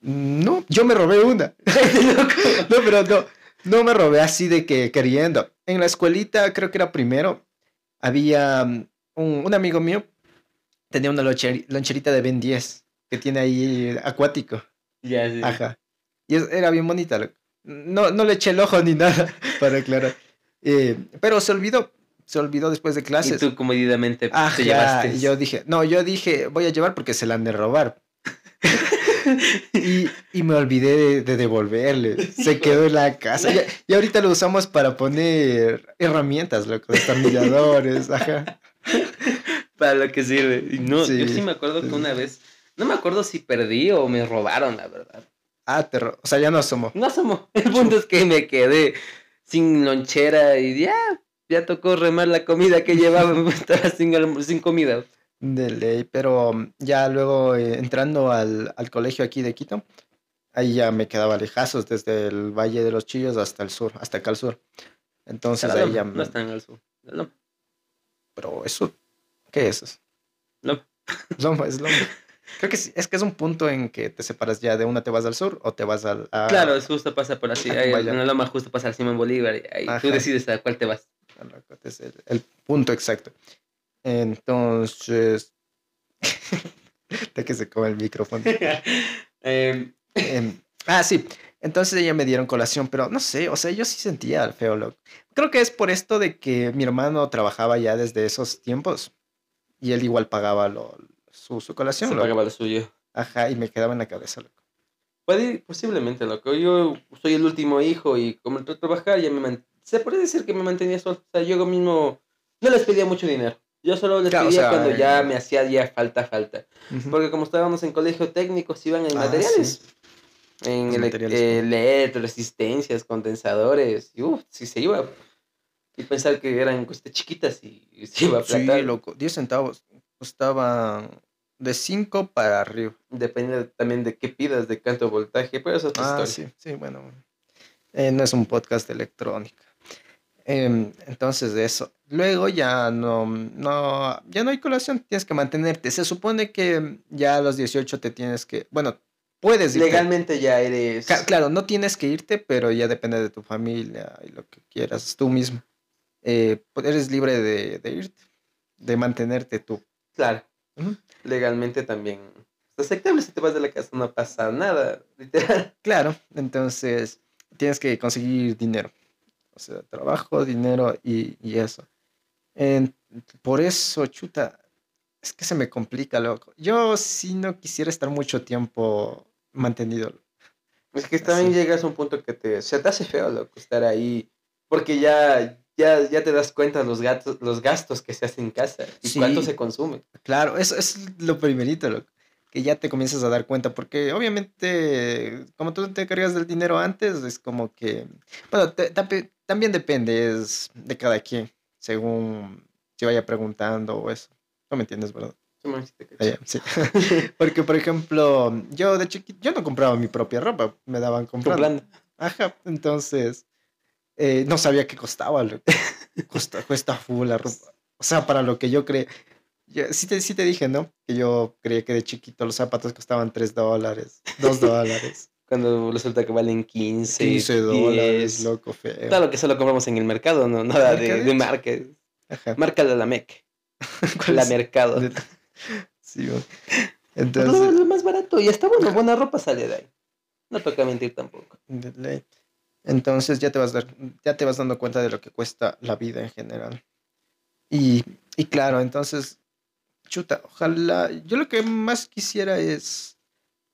No, yo me robé una. No, pero no, no me robé así de que queriendo. En la escuelita, creo que era primero, había mm, un, un amigo mío, tenía una loncheri- loncherita de Ben 10, que tiene ahí acuático. Ya, sí. Ajá. Y era bien bonita. No, no le eché el ojo ni nada, para aclarar. Eh, pero se olvidó, se olvidó después de Y clases. tú comodidamente Ajá, te llevaste. y yo dije, no, yo dije, voy a llevar porque se la han de robar. y, y me olvidé de, de devolverle. Se quedó en la casa. Y, y ahorita lo usamos para poner herramientas, loco, destornilladores, ajá. Para lo que sirve. Y no, yo Sí. me acuerdo que una vez, no me acuerdo si perdí o me robaron, la verdad. Ah, te o sea, ya no somos. No somos. El punto es que me quedé sin lonchera y ya, ya tocó remar la comida que llevaba. Estaba sin, sin comida. De ley, pero mm, ya luego eh, entrando al, al colegio aquí de Quito, ahí ya me quedaba lejazos desde el Valle de los Chillos hasta el sur, hasta acá al sur. Entonces ahí ya... no me- están al sur. Loma. Pero eso, ¿qué es eso? Loma. Lomo, es lomo. Creo que sí, es que es un punto en que te separas ya de una te vas al sur o te vas al... a- Claro, es justo pasa por así. En la loma justo pasa al Simón Bolívar. Y ahí tú decides a cuál te vas. Es el, el punto exacto. Entonces... de que se come el micrófono. Em, Em, ah, sí. Entonces ya me dieron colación, pero no sé, o sea, yo sí sentía al feo loco. Creo que es por esto de que mi hermano trabajaba ya desde esos tiempos y él igual pagaba lo, su, su colación. se loco. pagaba lo suyo. Ajá, y me quedaba en la cabeza, loco. Puede, posiblemente, loco. Yo soy el último hijo y como entré a trabajar, ya me man- se puede decir que me mantenía solo. O sea, yo mismo no les pedía mucho dinero. Yo solo les Claro, o pedía sea, cuando ya eh, me hacía ya falta, falta. Ujú. Porque como estábamos en colegio técnico, se iban en Ah, materiales. En Los ele- materiales, eh. LED, resistencias, condensadores. Y uff, si se iba. Y pensar que eran cosas chiquitas y, y se iba a Sí, platar. loco, 10 centavos. Costaban de 5 para arriba. Depende también de qué pidas, de cuánto voltaje. Pero eso es otra Ah, historia. sí, sí, bueno. Eh, no es un podcast de electrónica. Em, entonces, de eso. Luego ya no, no, ya no hay colación, tienes que mantenerte. Se supone que ya a los 18 te tienes que, bueno, puedes irte. Legalmente ya eres. Claro, no tienes que irte, pero ya depende de tu familia y lo que quieras, tú mismo. Eh, pues eres libre de, de irte, de mantenerte tú. Claro. Ujú. Legalmente también. Es aceptable si te vas de la casa, no pasa nada. Literal. Claro, entonces tienes que conseguir dinero. O sea, trabajo, dinero y, y eso. En- por eso, chuta, es que se me complica, loco. Yo sí no quisiera estar mucho tiempo mantenido. Es que también Sí. llegas a un punto que te, se te hace feo, loco, estar ahí. Porque ya, ya, ya te das cuenta los, gatos, los gastos que se hacen en casa y Sí. cuánto se consume. Claro, eso es lo primerito, loco. Que ya te comienzas a dar cuenta, porque obviamente, como tú te cargas del dinero antes, es como que, bueno, te- también depende es de cada quien, según se vaya preguntando o eso. No me entiendes, ¿verdad? Sí. Porque, por ejemplo, yo de chiquito, yo no compraba mi propia ropa, me daban. Comprando. Ajá, entonces, eh, no sabía qué costaba, loco. Cuesta, cuesta full la ropa. O sea, para lo que yo creía. Sí, te, sí te dije, ¿no? Que yo creía que de chiquito los zapatos costaban 3 dólares, 2 dólares, Cuando resulta que valen 15, 15 dólares, 10. loco, feo. Claro que solo compramos en el mercado, no nada de, de Mercadito. marca. Ajá. Marca de la MEC. ¿Cuál La es? mercado. Sí, bueno. Pero Entonces, lo más barato. Y está bueno, buena ropa sale de ahí. No toca mentir tampoco. De ley. Entonces ya te vas dar, ya te vas dando cuenta de lo que cuesta la vida en general. Y, y claro, entonces, chuta, ojalá, yo lo que más quisiera es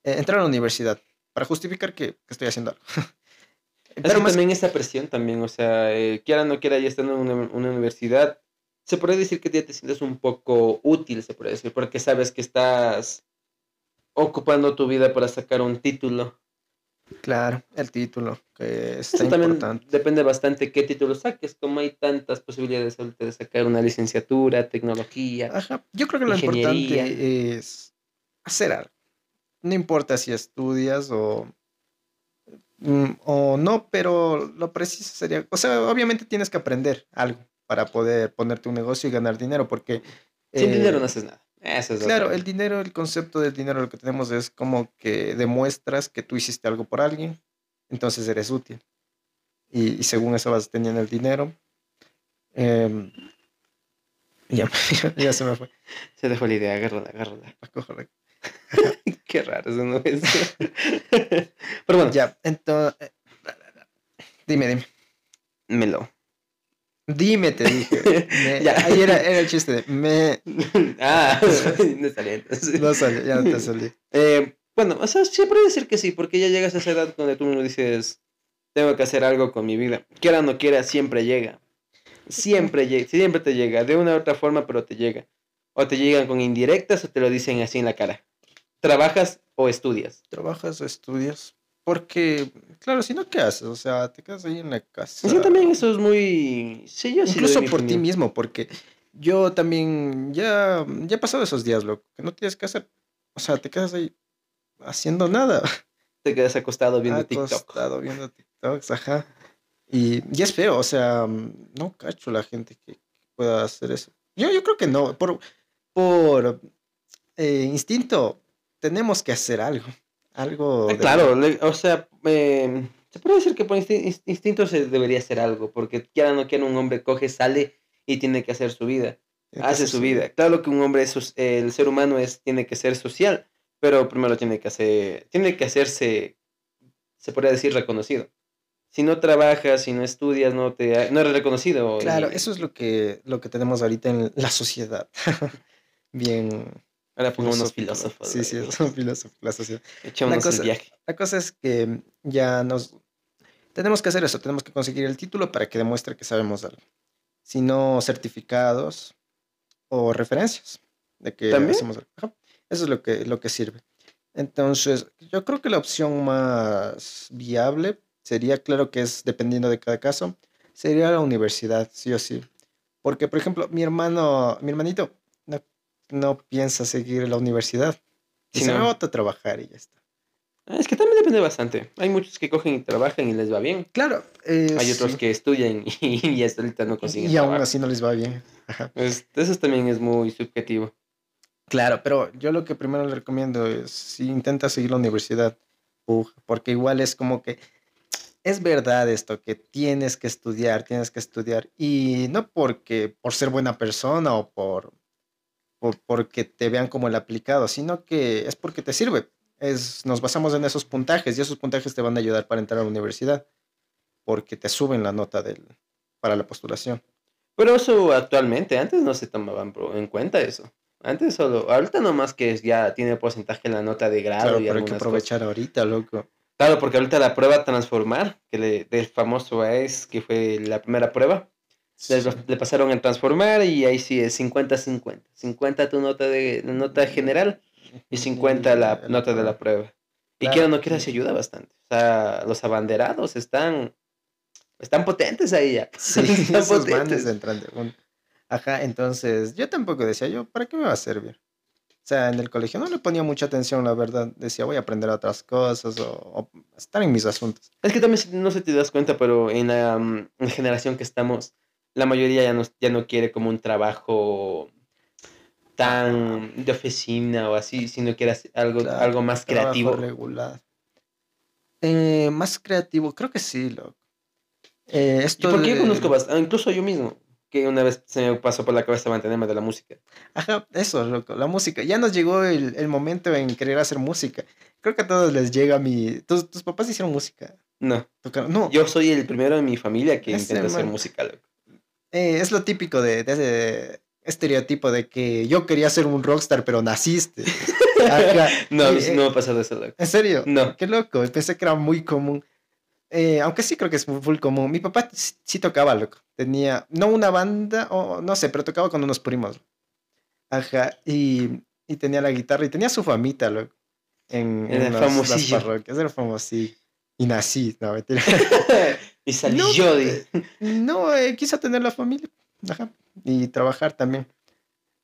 eh, entrar a la universidad para justificar que, que estoy haciendo algo. Pero más, también esa presión también, o sea, eh, quiera o no quiera, ya estando en una, una universidad, se podría decir que ya te sientes un poco útil, se puede decir, porque sabes que estás ocupando tu vida para sacar un título. Claro, el título, que está Eso también importante. depende bastante qué título saques, como hay tantas posibilidades de sacar una licenciatura, tecnología. Ajá, yo creo que lo importante es hacer algo. No importa si estudias o, mm, o no, pero lo preciso sería, o sea, obviamente tienes que aprender algo para poder ponerte un negocio y ganar dinero, porque... Sin eh, dinero no haces nada. Eso es Claro, el dinero, el concepto del dinero lo que tenemos es como que demuestras que tú hiciste algo por alguien, entonces eres útil. Y, y según eso vas teniendo el dinero. Em, ya, ya se me fue. Se dejó la idea, agárrala, agárrala. Cójala. Qué raro eso no es. Pero bueno, Ya, entonces. Dime, dime. melo. Dime, te dije. Me- Ya. Ahí era, era el chiste de me. ah, no salía entonces. No salió, ya no te salió. Eh, bueno, o sea, sí puedo decir que sí, porque ya llegas a esa edad donde tú mismo dices, tengo que hacer algo con mi vida. Quiera o no quiera, siempre llega. Siempre llega, siempre te llega, de una u otra forma, pero te llega. O te llegan con indirectas o te lo dicen así en la cara. ¿Trabajas o estudias? ¿Trabajas o estudias? Porque, claro, si no, ¿qué haces? O sea, te quedas ahí en la casa. Sí, también eso es muy... Sí, yo sí Incluso por ti mismo, porque yo también ya, ya he pasado esos días, loco, que no tienes que hacer. O sea, te quedas ahí haciendo nada. Te quedas acostado viendo TikTok. Acostado viendo TikToks, ajá. Y, y es feo, o sea, no cacho la gente que, que pueda hacer eso. Yo, yo creo que no, por, por eh, instinto tenemos que hacer algo. Algo. De- claro, o sea, eh, se puede decir que por insti- inst- instinto se debería hacer algo, porque quiera o no quiera un hombre coge, sale y tiene que hacer su vida, hace su vida. Claro que un hombre, es, el ser humano es, tiene que ser social, pero primero tiene que hacer, tiene que hacerse, se podría decir, reconocido. Si no trabajas, si no estudias, no te, no eres reconocido. Claro, y- eso es lo que, lo que tenemos ahorita en la sociedad. Bien. Ahora filosófico. filósofos. Sí, sí, güey. es un filósofo, la sociedad. Echémonos cosa- el viaje. La cosa es que ya nos... Tenemos que hacer eso, tenemos que conseguir el título para que demuestre que sabemos algo. Si no, certificados o referencias de que ¿También? hacemos algo. Ajá. Eso es lo que, lo que sirve. Entonces, yo creo que la opción más viable sería, claro que es dependiendo de cada caso, sería la universidad, sí o sí. Porque, por ejemplo, mi hermano, mi hermanito no, piensa seguir la universidad. Sí, Dice, no. a trabajar y ya está. Ah, Es que también depende bastante. Hay muchos que cogen y trabajan y les va bien. Claro. eh, Hay otros sí. que estudian y hasta ahorita no consiguen Y aún trabajo. así no les va bien. Ajá. Es- eso también es muy subjetivo. Claro, pero yo lo que primero le recomiendo es si intenta seguir la universidad, porque igual es como que es verdad esto, que tienes que estudiar, tienes que estudiar, y no porque por ser buena persona o por, por porque te vean como el aplicado, sino que es porque te sirve. Es, nos basamos en esos puntajes y esos puntajes te van a ayudar para entrar a la universidad, porque te suben la nota del, para la postulación. Pero eso actualmente, antes no se tomaban en cuenta eso. Antes solo, ahorita nomás que ya tiene porcentaje la nota de grado Claro, y pero hay que algunas cosas. aprovechar ahorita, loco. Claro, porque ahorita la prueba transformar, que le, del famoso AES, que fue la primera prueba, Sí. le pasaron a transformar y ahí sí es 50-50. 50 tu nota de la nota general y 50 la nota de la prueba. Y Claro. quiera o no quiera, se ayuda bastante. O sea, los abanderados están, están potentes ahí ya. Sí, están esos potentes. de Ajá, entonces yo tampoco decía yo, ¿para qué me va a servir? O sea, en el colegio no le ponía mucha atención, la verdad. Decía, voy a aprender otras cosas o, o estar en mis asuntos. Es que también no sé si te das cuenta, pero en la, mm, en la generación que estamos, la mayoría ya no, ya no quiere como un trabajo tan de oficina o así, sino quiere hacer algo, Claro, algo más creativo. regular. Eh, más creativo, creo que sí, loco. Eh, Y esto porque yo de- conozco bastante, incluso yo mismo, que una vez se me pasó por la cabeza mantenerme de la música. Ajá, eso, loco, la música. Ya nos llegó el, el momento en querer hacer música. Creo que a todos les llega mi... ¿Tus, tus papás hicieron música? No, Tocaron- No, yo soy el primero en mi familia que intenta hacer música. loco. Eh, es lo típico de, de ese estereotipo de que yo quería ser un rockstar, pero naciste. Ajá. No, Eh, eh, no me ha pasado eso. loco. ¿En serio? No. Qué loco. Pensé que era muy común. Eh, aunque sí creo que es full común. Mi papá sí, tocaba, loco. Tenía, no una banda, o no sé, pero tocaba con unos primos. Ajá. Y, y tenía la guitarra y tenía su famita, loco. En, en las- parroquias. Era famosillo. Y nací, no, mentira. y salí No, yo de... No, eh, quiso tener la familia. Ajá. Y trabajar también.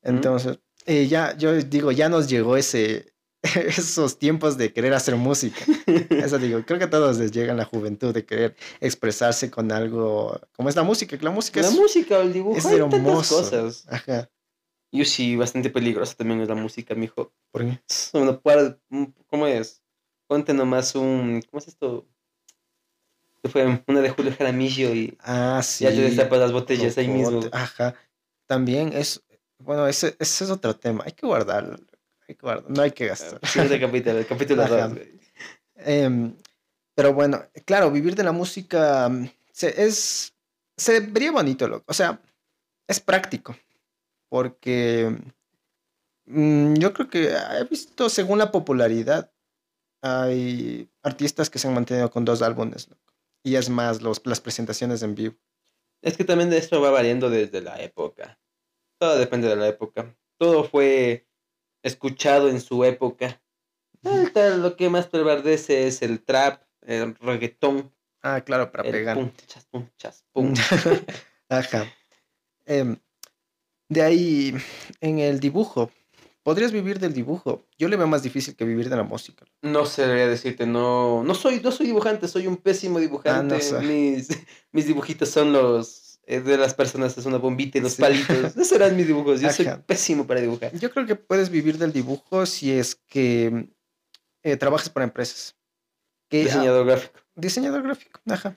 Entonces, eh, ya, yo digo, ya nos llegó ese, esos tiempos de querer hacer música. Eso digo, creo que a todos les llega en la juventud de querer expresarse con algo como es la música, que la música La es, música o el dibujo, es hay hermoso. cosas. Ajá. Yo sí, bastante peligrosa también es la música, mijo. ¿Por qué? ¿Cómo es? Ponte nomás un... ¿Cómo es esto? Fue una de Julio Jaramillo y Ah, sí. ya te destapas las botellas ahí mismo. Ajá. También es, bueno, ese, ese es otro tema. Hay que guardarlo. Hay que guardarlo. No hay que gastar. Siguiente capítulo, el capítulo Ajá. 2. Em, pero bueno, claro, vivir de la música mm, se, es, se vería bonito, loco. O sea, es práctico. Porque mm, yo creo que he visto, según la popularidad, hay artistas que se han mantenido con dos álbumes, loco. Y es más, los, las presentaciones en vivo. Es que también de esto va variando desde la época. Todo depende de la época. Todo fue escuchado en su época. Ahorita lo que más prevalece es el trap, el reggaetón, Ah, claro, para el pegar. pum, chas, pum, chas, pum. Ajá. Em, de ahí, en el dibujo, podrías vivir del dibujo. Yo le veo más difícil que vivir de la música. No sabría decirte, no, no soy, no soy dibujante, soy un pésimo dibujante. Ah, no sé. mis, mis dibujitos son los eh, de las personas, es una bombita y los Sí. palitos. Esos eran mis dibujos. Yo soy pésimo para dibujar. Yo creo que puedes vivir del dibujo si es que eh, trabajas para empresas. Que, ah, Diseñador gráfico. diseñador gráfico, ajá.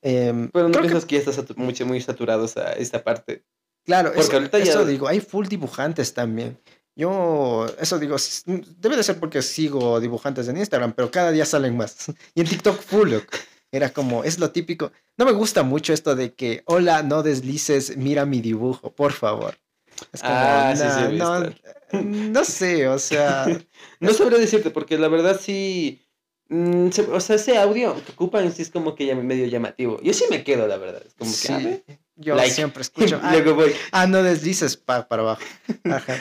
Em, Pero no creo que- piensas que, ya satu- mucho, muy saturados a esta parte. Claro, Porque eso, ahorita ya- eso digo, hay full dibujantes también. Yo, eso digo, debe de ser porque sigo dibujantes en Instagram, pero cada día salen más. Y en TikTok full, loco. Era como, es lo típico. No me gusta mucho esto de que, hola, no deslices, mira mi dibujo, por favor. Es como, Ah, sí, sí, no, visto. no sé, o sea, No sabría decirte, porque la verdad sí. mm, se- o sea, ese audio que ocupan sí es como que ya medio llamativo. Yo sí me quedo, la verdad. Es como sí, yo like. siempre escucho, ah, Luego voy. Ah, no deslices pa- para abajo. Ajá.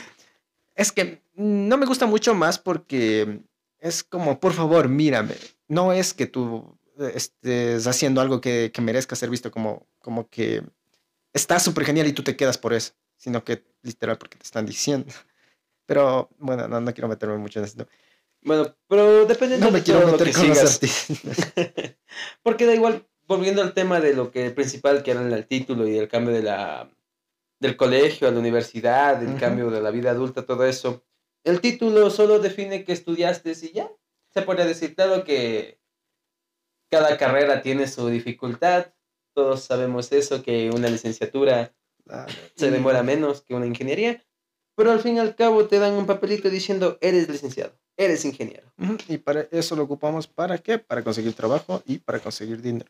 Es que no me gusta mucho más porque es como, por favor, mírame. No es que tú eh, estés haciendo algo que, que merezca ser visto como, como que está súper genial y tú te quedas por eso, sino que literal porque te están diciendo. Pero bueno, no, no quiero meterme mucho en esto. Bueno, pero depende No me de quiero todo lo meter que con los sigas. artistas. Porque da igual, volviendo al tema de lo que principal que era el título y el cambio de la del colegio a la universidad, el Ujú. cambio de la vida adulta, todo eso. El título solo define que estudiaste y ya. Se podría decir, claro que cada carrera tiene su dificultad. Todos sabemos eso, que una licenciatura Ah, se demora menos que una ingeniería. Pero al fin y al cabo te dan un papelito diciendo, eres licenciado, eres ingeniero. Y para eso lo ocupamos para qué? Para conseguir trabajo y para conseguir dinero.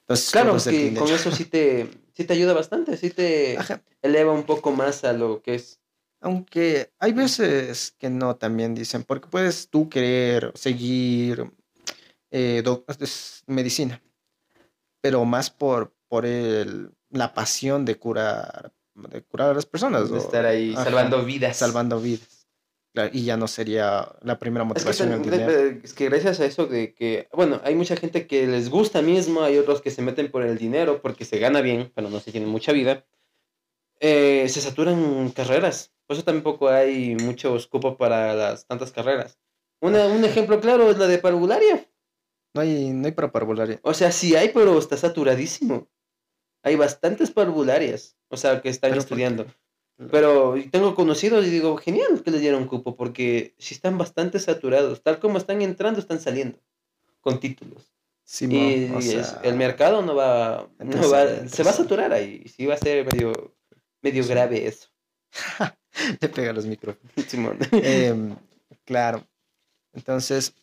Entonces, Claro, que con eso sí te, sí te ayuda bastante, sí te Ajá. eleva un poco más a lo que es. Aunque hay veces que no también dicen, porque puedes tú querer seguir eh, medicina, pero más por, por el, la pasión de curar, de curar a las personas. de o- estar ahí ajá, salvando vidas. salvando vidas. Claro, y ya no sería la primera Es que, motivación de- es que gracias a eso de que, bueno, hay mucha gente que les gusta mismo, hay otros que se meten por el dinero porque se gana bien, pero no se tiene mucha vida, eh, se saturan carreras. Por eso tampoco hay mucho cupo para las tantas carreras. Una- un ejemplo claro es la de parvularia. No hay, no hay para parvularia. O sea, sí hay, pero está saturadísimo. Hay bastantes parvularias, o sea, que están estudiando. Pero tengo conocidos y digo, genial que les dieron cupo, porque si están bastante saturados, tal como están entrando, están saliendo con títulos. Sí, y es- el mercado no va, no va se va a saturar ahí. Sí va a ser medio, medio Sí. grave eso. Te pega los micrófonos. Simón. Em, claro. Entonces,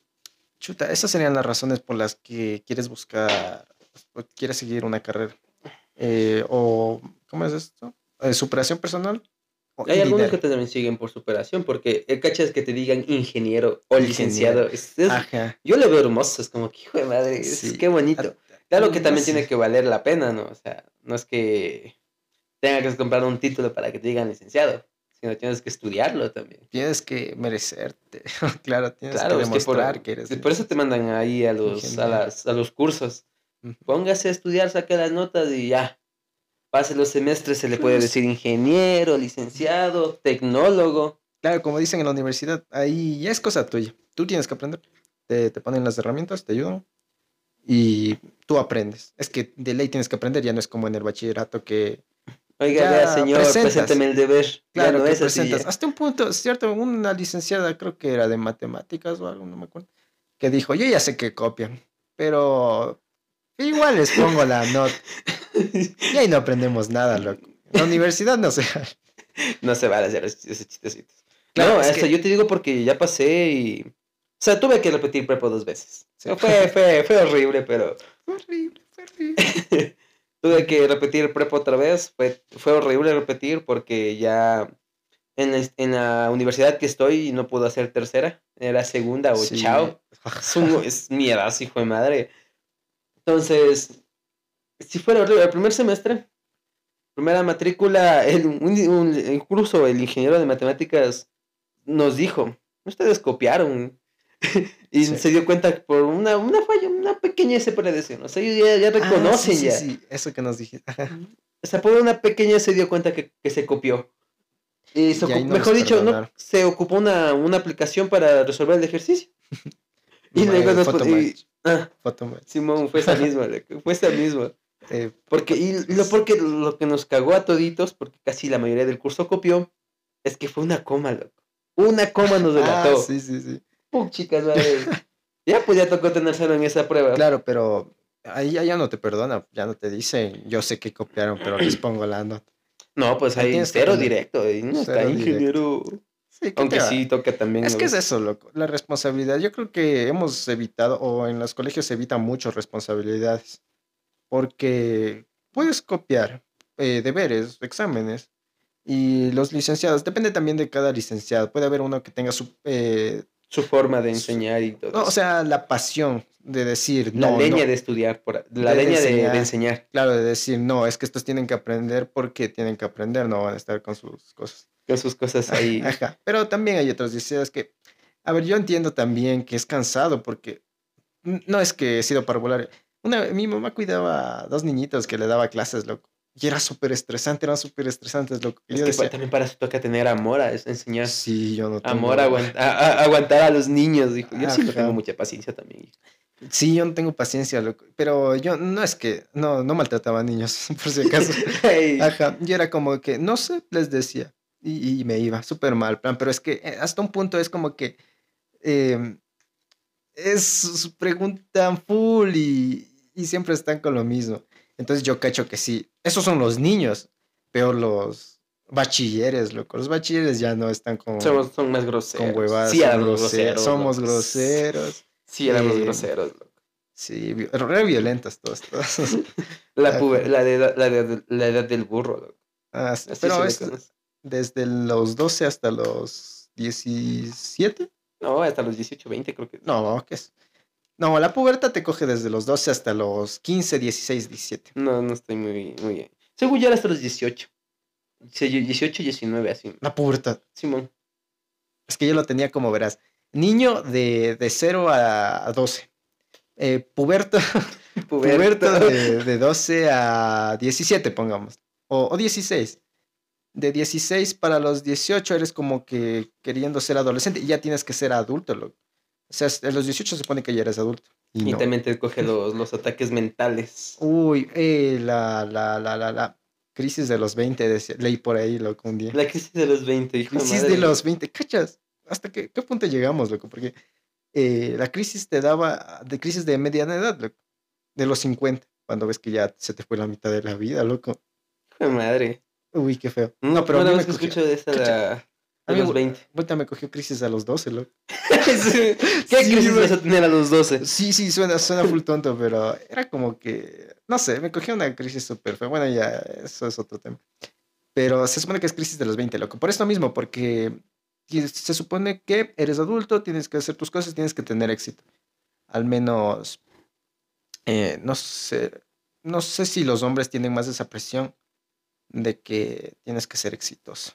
chuta, esas serían las razones por las que quieres buscar, o quieres seguir una carrera. Eh, o, ¿cómo es esto? Eh, superación personal. Hay algunos que también siguen por superación, porque el cachas que te digan ingeniero o Ingeniero. Licenciado. es- es- Ajá. yo lo veo hermoso, es como que hijo de madre, es- Sí. qué bonito. Ah, Claro que también tiene que valer la pena, ¿no? O sea, no es que tengas que comprar un título para que te digan licenciado, sino tienes que estudiarlo también. Tienes que merecerte. claro, tienes Claro, que es que por, demostrar que, eres. por eso te mandan ahí a los, a, Ingeniero. las, a los cursos. Póngase a estudiar, saque las notas y ya. Pase los semestres, se le puede decir ingeniero, licenciado, tecnólogo. Claro, como dicen en la universidad, ahí ya es cosa tuya. Tú tienes que aprender. Te, te ponen las herramientas, te ayudan y tú aprendes. Es que de ley tienes que aprender, ya no es como en el bachillerato que, Oiga, Ya vea, señor, presentas. presénteme el deber. claro, ya no que es así. presentas. Hasta un punto, cierto, una licenciada, creo que era de matemáticas o algo, no me acuerdo, que dijo, yo ya sé que copian, pero igual les pongo la nota. Y ahí no aprendemos nada, loco. La universidad no sé. No se vale hacer ese ese chistecito. Claro, no, es que- yo te digo porque ya pasé y... O sea, tuve que repetir prepo dos veces. Sí. Fue, fue, fue horrible, pero horrible, fue horrible. tuve que repetir prepo otra vez. Fue, fue horrible repetir porque ya en la, en la universidad que estoy no puedo hacer tercera. Era segunda o Sí. chao. Es, un, es mierdas, hijo de madre. Entonces, si fuera horrible, el primer semestre, primera matrícula, el, un- un- incluso el ingeniero de matemáticas nos dijo, ustedes copiaron. y Sí. se dio cuenta por una, una falla, una pequeña se puede decir, o sea, ellos ya, ya Ah, reconocen sí, sí, ya. sí, eso que nos dijiste. Ajá. O sea, por una pequeña se dio cuenta que, que se copió. Y se Y ahí ocu- no mejor dicho, no, se ocupó una, una aplicación para resolver el ejercicio. Y luego nos y- ah. Simón, fue esa misma, fue esa misma. Eh, Porque, y lo, porque lo que nos cagó a toditos, porque casi la mayoría del curso copió, es que fue una coma, loco. Una coma nos ah, delató. sí, sí, sí. Pum, chicas, madre. Ya, pues ya tocó tener cero en esa prueba. Claro, pero ahí ya, ya no te perdona, ya no te dicen, yo sé que copiaron, pero les pongo la nota. No, pues Ahí cero directo. Ahí no está Cero directo. Sí, ¿qué Aunque sí toca también. Es que es eso, loco, la responsabilidad. Yo creo que hemos evitado, o en los colegios se evitan mucho responsabilidades, porque puedes copiar eh, deberes, exámenes, y los licenciados, depende también de cada licenciado. Puede haber uno que tenga su, eh, Su forma de enseñar y todo. no, o eso. sea, la pasión de decir, la no, leña no. de estudiar, por, la De leña de, de enseñar. Claro, de decir, no, es que estos tienen que aprender porque tienen que aprender, no van a estar con sus cosas. Con sus cosas ahí. Ajá. Pero también hay otros licenciados que, a ver, yo entiendo también que es cansado porque no es que he sido parvulario. Una, mi mamá cuidaba a dos niñitos que le daba clases, loco. Y era súper estresante, eran súper estresantes. Lo que Es yo que decía, también para eso toca tener amor, a enseñar sí, yo no tengo... amor, a, aguant- a- a- aguantar a los niños. Dijo. Yo sí no tengo mucha paciencia también. Sí, yo no tengo paciencia, loco. Pero yo no es que, no, no maltrataba a niños, por si acaso. Ajá, yo era como que, no sé, les decía. Y, y me iba súper mal, plan. Pero es que eh, hasta un punto es como que eh, es preguntan full y, y siempre están con lo mismo. Entonces yo cacho que sí. Esos son los niños, peor los bachilleres, loco. Los bachilleres ya no están con, somos, son más groseros. con huevadas. Sí, éramos groseros. Somos loco. groseros. Sí, éramos Eh, groseros. loco. Sí, re violentos todos. todos. La, puber- la, de- la, de- la edad del burro. loco. Ah, pero es. Desde los 12 hasta los 17. No, hasta los 18, 20 creo que. No, ¿qué es? No, la pubertad te coge desde los 12 hasta los 15, 16, 17. No, no estoy muy, muy bien. Según yo era hasta los 18. Sí, 18, 19, así. La pubertad. Simón. Es que yo lo tenía como verás. Niño de, de 0 a 12. Eh, puberto, puberto de, de 12 a 17, pongamos. O, o 16. De 16 para los 18 eres como que queriendo ser adolescente y ya tienes que ser adulto. loco. O sea, a los 18 se supone que ya eres adulto. Y Y no. también te coge los, los ataques mentales. Uy, eh, la, la, la, la, la crisis de los 20, decía- leí por ahí, loco, un día. La crisis de los 20, hijo de crisis madre. de los 20, ¿cachas? ¿Hasta qué, qué punto llegamos, loco? Porque eh, la crisis te daba, de crisis de mediana edad, loco, de los 50, cuando ves que ya se te fue la mitad de la vida, loco. Hijo madre. Uy, qué feo. No, pero pero a mí una me vez que cogió- escucho de esa la, a de mí los me- 20. Vuelta me cogió crisis a los 12, loco. ¿Qué Sí, crisis vas a tener a los 12? Sí, sí, suena, suena full tonto, pero era como que, no sé, me cogió una crisis súper fea. Bueno, ya, eso es otro tema. Pero se supone que es crisis de los 20, loco. Por esto mismo, porque se supone que eres adulto, tienes que hacer tus cosas, tienes que tener éxito. Al menos, eh, no sé, no sé si los hombres tienen más esa presión de que tienes que ser exitoso.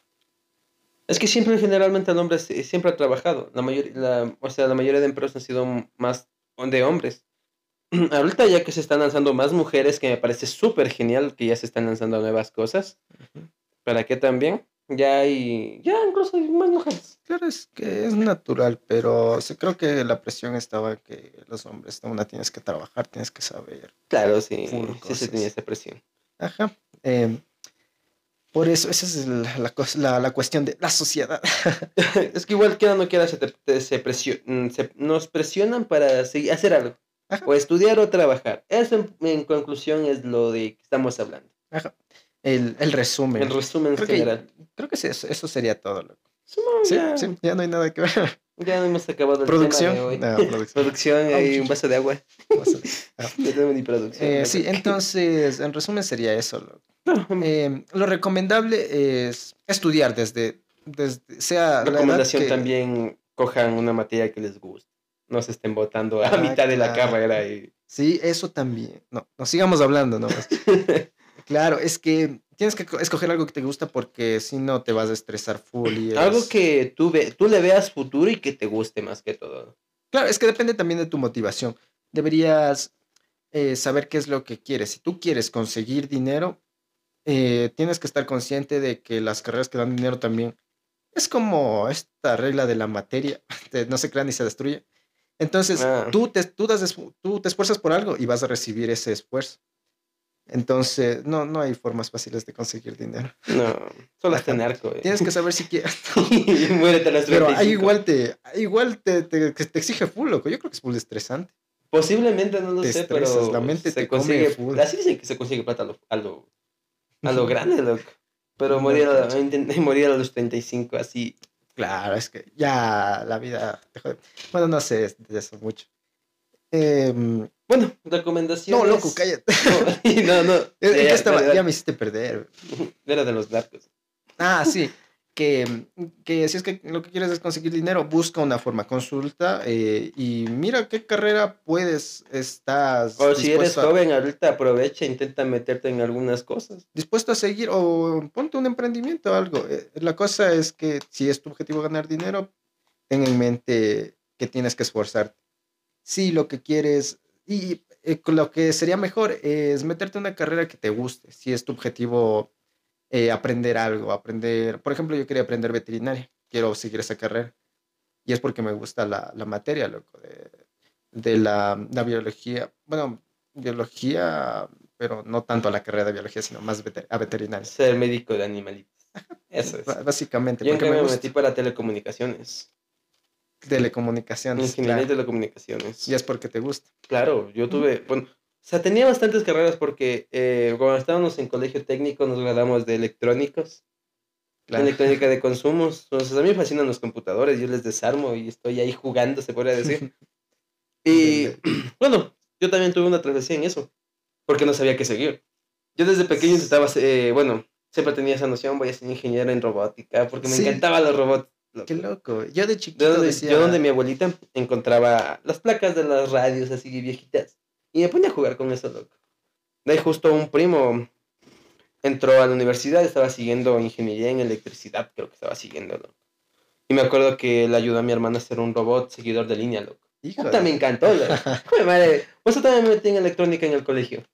Es que siempre, generalmente, el hombre siempre ha trabajado. La mayoría, la, o sea, la mayoría de empresas han sido más de hombres. Ahorita ya que se están lanzando más mujeres, que me parece súper genial que ya se están lanzando nuevas cosas. ¿Para qué también? Ya hay, ya incluso hay más mujeres. Claro, es que es natural, pero sí creo que la presión estaba que los hombres, una tienes que trabajar, tienes que saber. Claro, sí, sí se tenía esa presión. Ajá. eh, por eso, esa es la, la, la cuestión de la sociedad. es que igual quiera o no quiera, se, te- se presio- mm, se- nos presionan para seguir, hacer algo. Ajá. O estudiar o trabajar. Eso en, en conclusión es lo de que estamos hablando. Ajá. El, el resumen. El resumen creo, general. que, creo que sí, eso, eso sería todo. loco. Sí, sí, ya no hay nada que ver. Ya no hemos acabado el producción. tema de hoy. No, producción. Producción Ah, y un vaso de agua. A- No tenemos ni producción. Eh, sí, entonces, en resumen sería eso. Eh, lo recomendable es estudiar desde, desde sea la recomendación que- también cojan una materia que les guste. No se estén votando a Ah, mitad de la carrera. Y... Sí, eso también. No, no sigamos hablando, ¿no? claro, es que tienes que co- escoger algo que te gusta porque si no te vas a estresar full y Algo que tú, ve, tú le veas futuro y que te guste más que todo. Claro, es que depende también de tu motivación. Deberías eh, saber qué es lo que quieres. Si tú quieres conseguir dinero, eh, tienes que estar consciente de que las carreras que dan dinero también es como esta regla de la materia, de no se crea ni se destruye. Entonces, Ah. tú, te, tú, das tú te esfuerzas por algo y vas a recibir ese esfuerzo. Entonces, no, no hay formas fáciles de conseguir dinero. No, solo hasta narco. eh. Tienes que saber si quieres. muérete a las Pero 35. ahí igual te, igual te, te, te exige full, loco. Yo creo que es full estresante. Posiblemente, no lo Te sé, estresas, pero la mente se te come consigue, full. Así dicen que se consigue plata a lo, a lo, a lo grande, loco. Pero No, morir a, morir a los 35, así. Claro, es que ya la vida te jode. Bueno, no sé de eso mucho. Em, Bueno, recomendaciones. no, loco, cállate. No, no, no. ¿En qué Ya, estaba? dale, dale. Ya me hiciste perder. Era de los narcos. Ah, sí. Que, que si es que lo que quieres es conseguir dinero, busca una forma, consulta eh, y mira qué carrera puedes, estás O si eres a- joven, ahorita aprovecha, intenta meterte en algunas cosas. dispuesto a seguir o ponte un emprendimiento o algo. Eh, La cosa es que si es tu objetivo ganar dinero, ten en mente que tienes que esforzarte. Si lo que quieres, y eh, lo que sería mejor es meterte en una carrera que te guste, si es tu objetivo eh, aprender algo, aprender, por ejemplo, yo quería aprender veterinaria, quiero seguir esa carrera. Y es porque me gusta la, la materia, loco, de, de la, la, biología. Bueno, biología, pero no tanto a la carrera de biología, sino más veter a veterinaria. Ser médico de animalitos. Eso es. Básicamente. Yo me, me metí para telecomunicaciones. Telecomunicaciones. Ingeniería de telecomunicaciones. Y es porque te gusta. Claro, yo tuve, bueno, o sea, tenía bastantes carreras porque eh, cuando estábamos en colegio técnico nos graduamos de electrónicos. Claro. Electrónica de consumos. Entonces, a mí me fascinan los computadores, yo les desarmo y estoy ahí jugando, se podría decir. y bueno, yo también tuve una travesía en eso, porque no sabía qué seguir. Yo desde pequeño estaba, eh, bueno, siempre tenía esa noción, voy a ser ingeniero en robótica, porque me sí. encantaban los robots. Loco. Qué loco. Yo de chiquito donde, decía... Yo donde mi abuelita encontraba las placas de las radios así viejitas. Y me ponía a jugar con eso, loco. De ahí justo un primo entró a la universidad, estaba siguiendo ingeniería en electricidad, creo que estaba siguiendo, loco. Y me acuerdo que le ayudó a mi hermana a hacer un robot seguidor de línea, loco. Hijo Puta, me encantó, loco. Joder, madre. Por eso también me metí en electrónica en el colegio.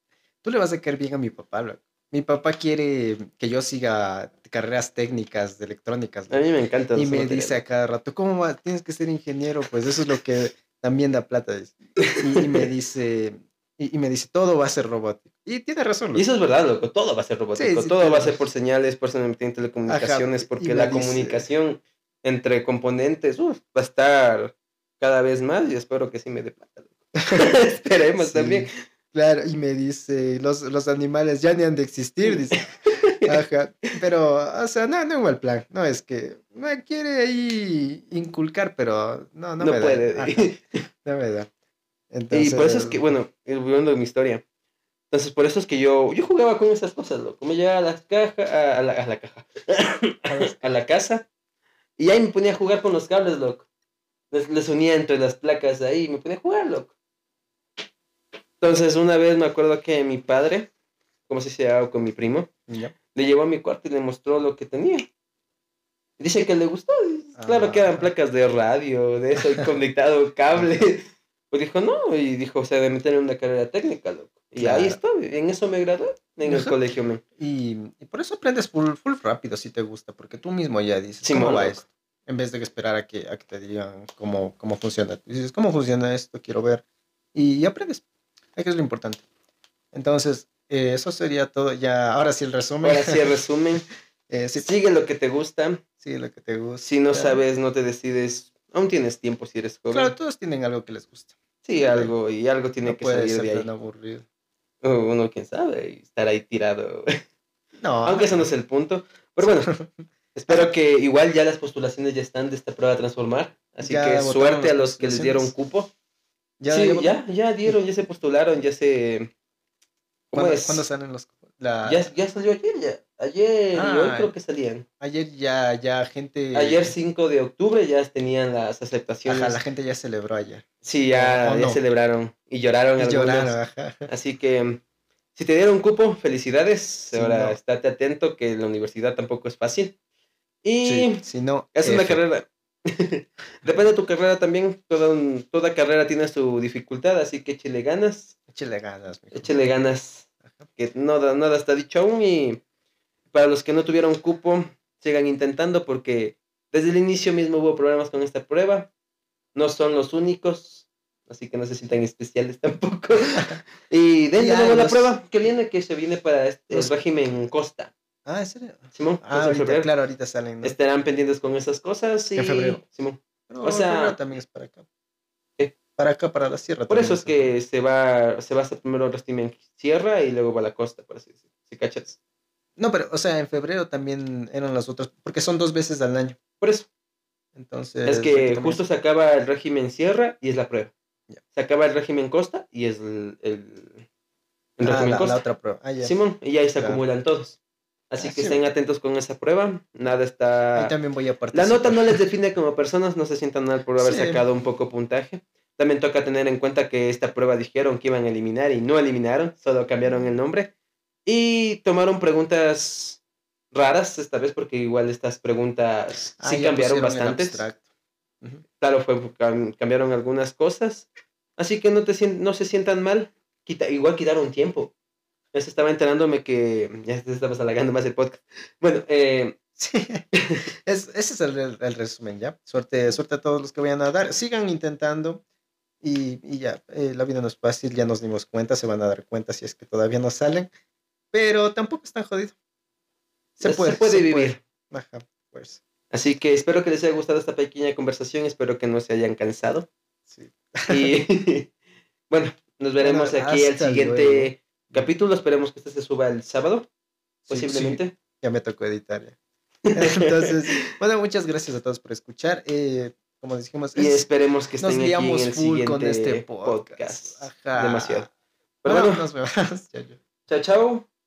Tú le vas a caer bien a mi papá, loco. Mi papá quiere que yo siga carreras técnicas de electrónicas. ¿no? A mí me encanta. Y me dice a cada rato, ¿cómo va? tienes que ser ingeniero? Pues eso es lo que también da plata. Y, y me dice, y, y, me dice, todo va a ser robótico. Y tiene razón. Loco. Y eso es verdad, loco. Todo va a ser robótico. Sí, sí, todo claro. va a ser por señales, por telecomunicaciones, Ajá, porque la dice... comunicación entre componentes uf, va a estar cada vez más y espero que sí me dé plata. Esperemos sí. también. Claro, y me dice, los, los animales ya ni han de existir, dice. Ajá, pero, o sea, no, no igual plan, no es que me quiere ahí inculcar, pero no, no, no me puede. da. Ajá, no me da. Entonces, y por eso es que, bueno, volviendo a mi historia, entonces por eso es que yo, yo jugaba con esas cosas, loco, me llevaba a las cajas, a, la, a la caja, a la casa, y ahí me ponía a jugar con los cables, loco. Les, les unía entre las placas ahí y me ponía a jugar, loco. Entonces, una vez me acuerdo que mi padre, como se hacía con mi primo, yeah. Le llevó a mi cuarto y le mostró lo que tenía. Dice que le gustó. Ah. Claro que eran placas de radio, de eso, y conectado cable. Pues dijo, no, y dijo, o sea, de meter en una carrera técnica, loco. Y claro. ahí está, en eso me gradué, en el colegio. Me. Y, y, por eso aprendes full, full, rápido si te gusta, porque tú mismo ya dices, sí, ¿cómo va loco. esto? En vez de esperar a que, a que te digan cómo, cómo funciona. Dices, ¿cómo funciona esto? Quiero ver. Y, y aprendes. que es lo importante. Entonces, eh, eso sería todo. Ya, ahora sí el resumen. Ahora sí el resumen. eh, si Sigue lo que te gusta. Sigue lo que te gusta. Si no sabes, no te decides, aún tienes tiempo si eres joven. Claro, todos tienen algo que les gusta. Sí, algo, y algo tiene no que puede salir ser de ahí. tan aburrido. Uno, quién sabe, estar ahí tirado. No. Aunque eso no es el punto. Pero bueno, espero que igual ya las postulaciones ya están de esta prueba a transformar. Así Ya que suerte a los que les dieron cupo. Ya, sí, ya, ya dieron, ya se postularon, ya se. ¿Cómo ¿Cuándo, es? cuándo salen los la... Ya, ya salió ayer, ya. Ayer y Ah, hoy creo que salían. Ayer ya, ya gente. Ayer 5 de octubre ya tenían las aceptaciones. Ajá, la gente ya celebró ayer. Sí, ya, ¿O ya no? celebraron y lloraron Y algunos. lloraron, ajá. Así que si te dieron cupo, felicidades. Sí, Ahora no. estate atento que la universidad tampoco es fácil. Y Sí, si no. es una F. carrera. Depende de tu carrera también. Toda, un- toda carrera tiene su dificultad, así que échele ganas. Échale ganas, mijo. Échele ganas. Ajá. Que nada, nada está dicho aún. Y para los que no tuvieron cupo, sigan intentando porque desde el inicio mismo hubo problemas con esta prueba. No son los únicos. Así que no se sientan especiales tampoco. y den de nuevo la prueba que viene, que se viene para este, los- el régimen Costa. Ah, ¿en serio? Simón, Ah, entonces, en ahorita, febrero. claro, ahorita salen. ¿no? estarán pendientes con esas cosas y En febrero. Simón. Pero o sea- también es para acá. ¿Qué? Para acá, para la sierra. Por eso es que se va, se va a hacer primero el régimen sierra y luego va a la costa, por así decirlo. ¿Sí cachas? No, pero, o sea, en febrero también eran las otras, porque son dos veces al año. Por eso. Entonces. es que justo se acaba el régimen sierra y es la prueba. Se acaba el régimen costa y es el, el, el Ah, régimen la, costa. la otra prueba. Ah. Simón, y ahí se Claro. acumulan todos. Así Ah, que sí. estén atentos con esa prueba. Nada está. También voy a La participar. nota no les define como personas, no se sientan mal por haber Sí. sacado un poco puntaje. También toca tener en cuenta que esta prueba dijeron que iban a eliminar y no eliminaron, solo cambiaron el nombre. Y tomaron preguntas raras esta vez, porque igual estas preguntas Ah, sí cambiaron. Ujú. Claro, fue, cam- cambiaron algunas cosas. Así que no, te, no se sientan mal, quita, igual quitaron tiempo. Ya se estaba enterándome que ya te estabas halagando más el podcast. Bueno, eh, Sí, es, ese es el, el- el resumen, ¿ya? Suerte, suerte a todos los que vayan a dar. Sigan intentando y, y ya, eh, la vida no es fácil, ya nos dimos cuenta, se van a dar cuenta si es que todavía no salen, pero tampoco es tan jodido. Se Se puede, puede vivir. Ajá, pues, así que espero que les haya gustado esta pequeña conversación. Espero que no se hayan cansado. sí. Y bueno, nos veremos Bueno, aquí el siguiente luego. Capítulo. Esperemos que este se suba el sábado, posiblemente. sí, ya me tocó editar ya. Entonces, bueno, muchas gracias a todos por escuchar. Eh, como dijimos, Y es- esperemos que nos estén aquí en el full siguiente con este podcast. podcast. Ajá. Demasiado. Pero Bueno, bueno, nos vemos. Chao, chao. chao, chao.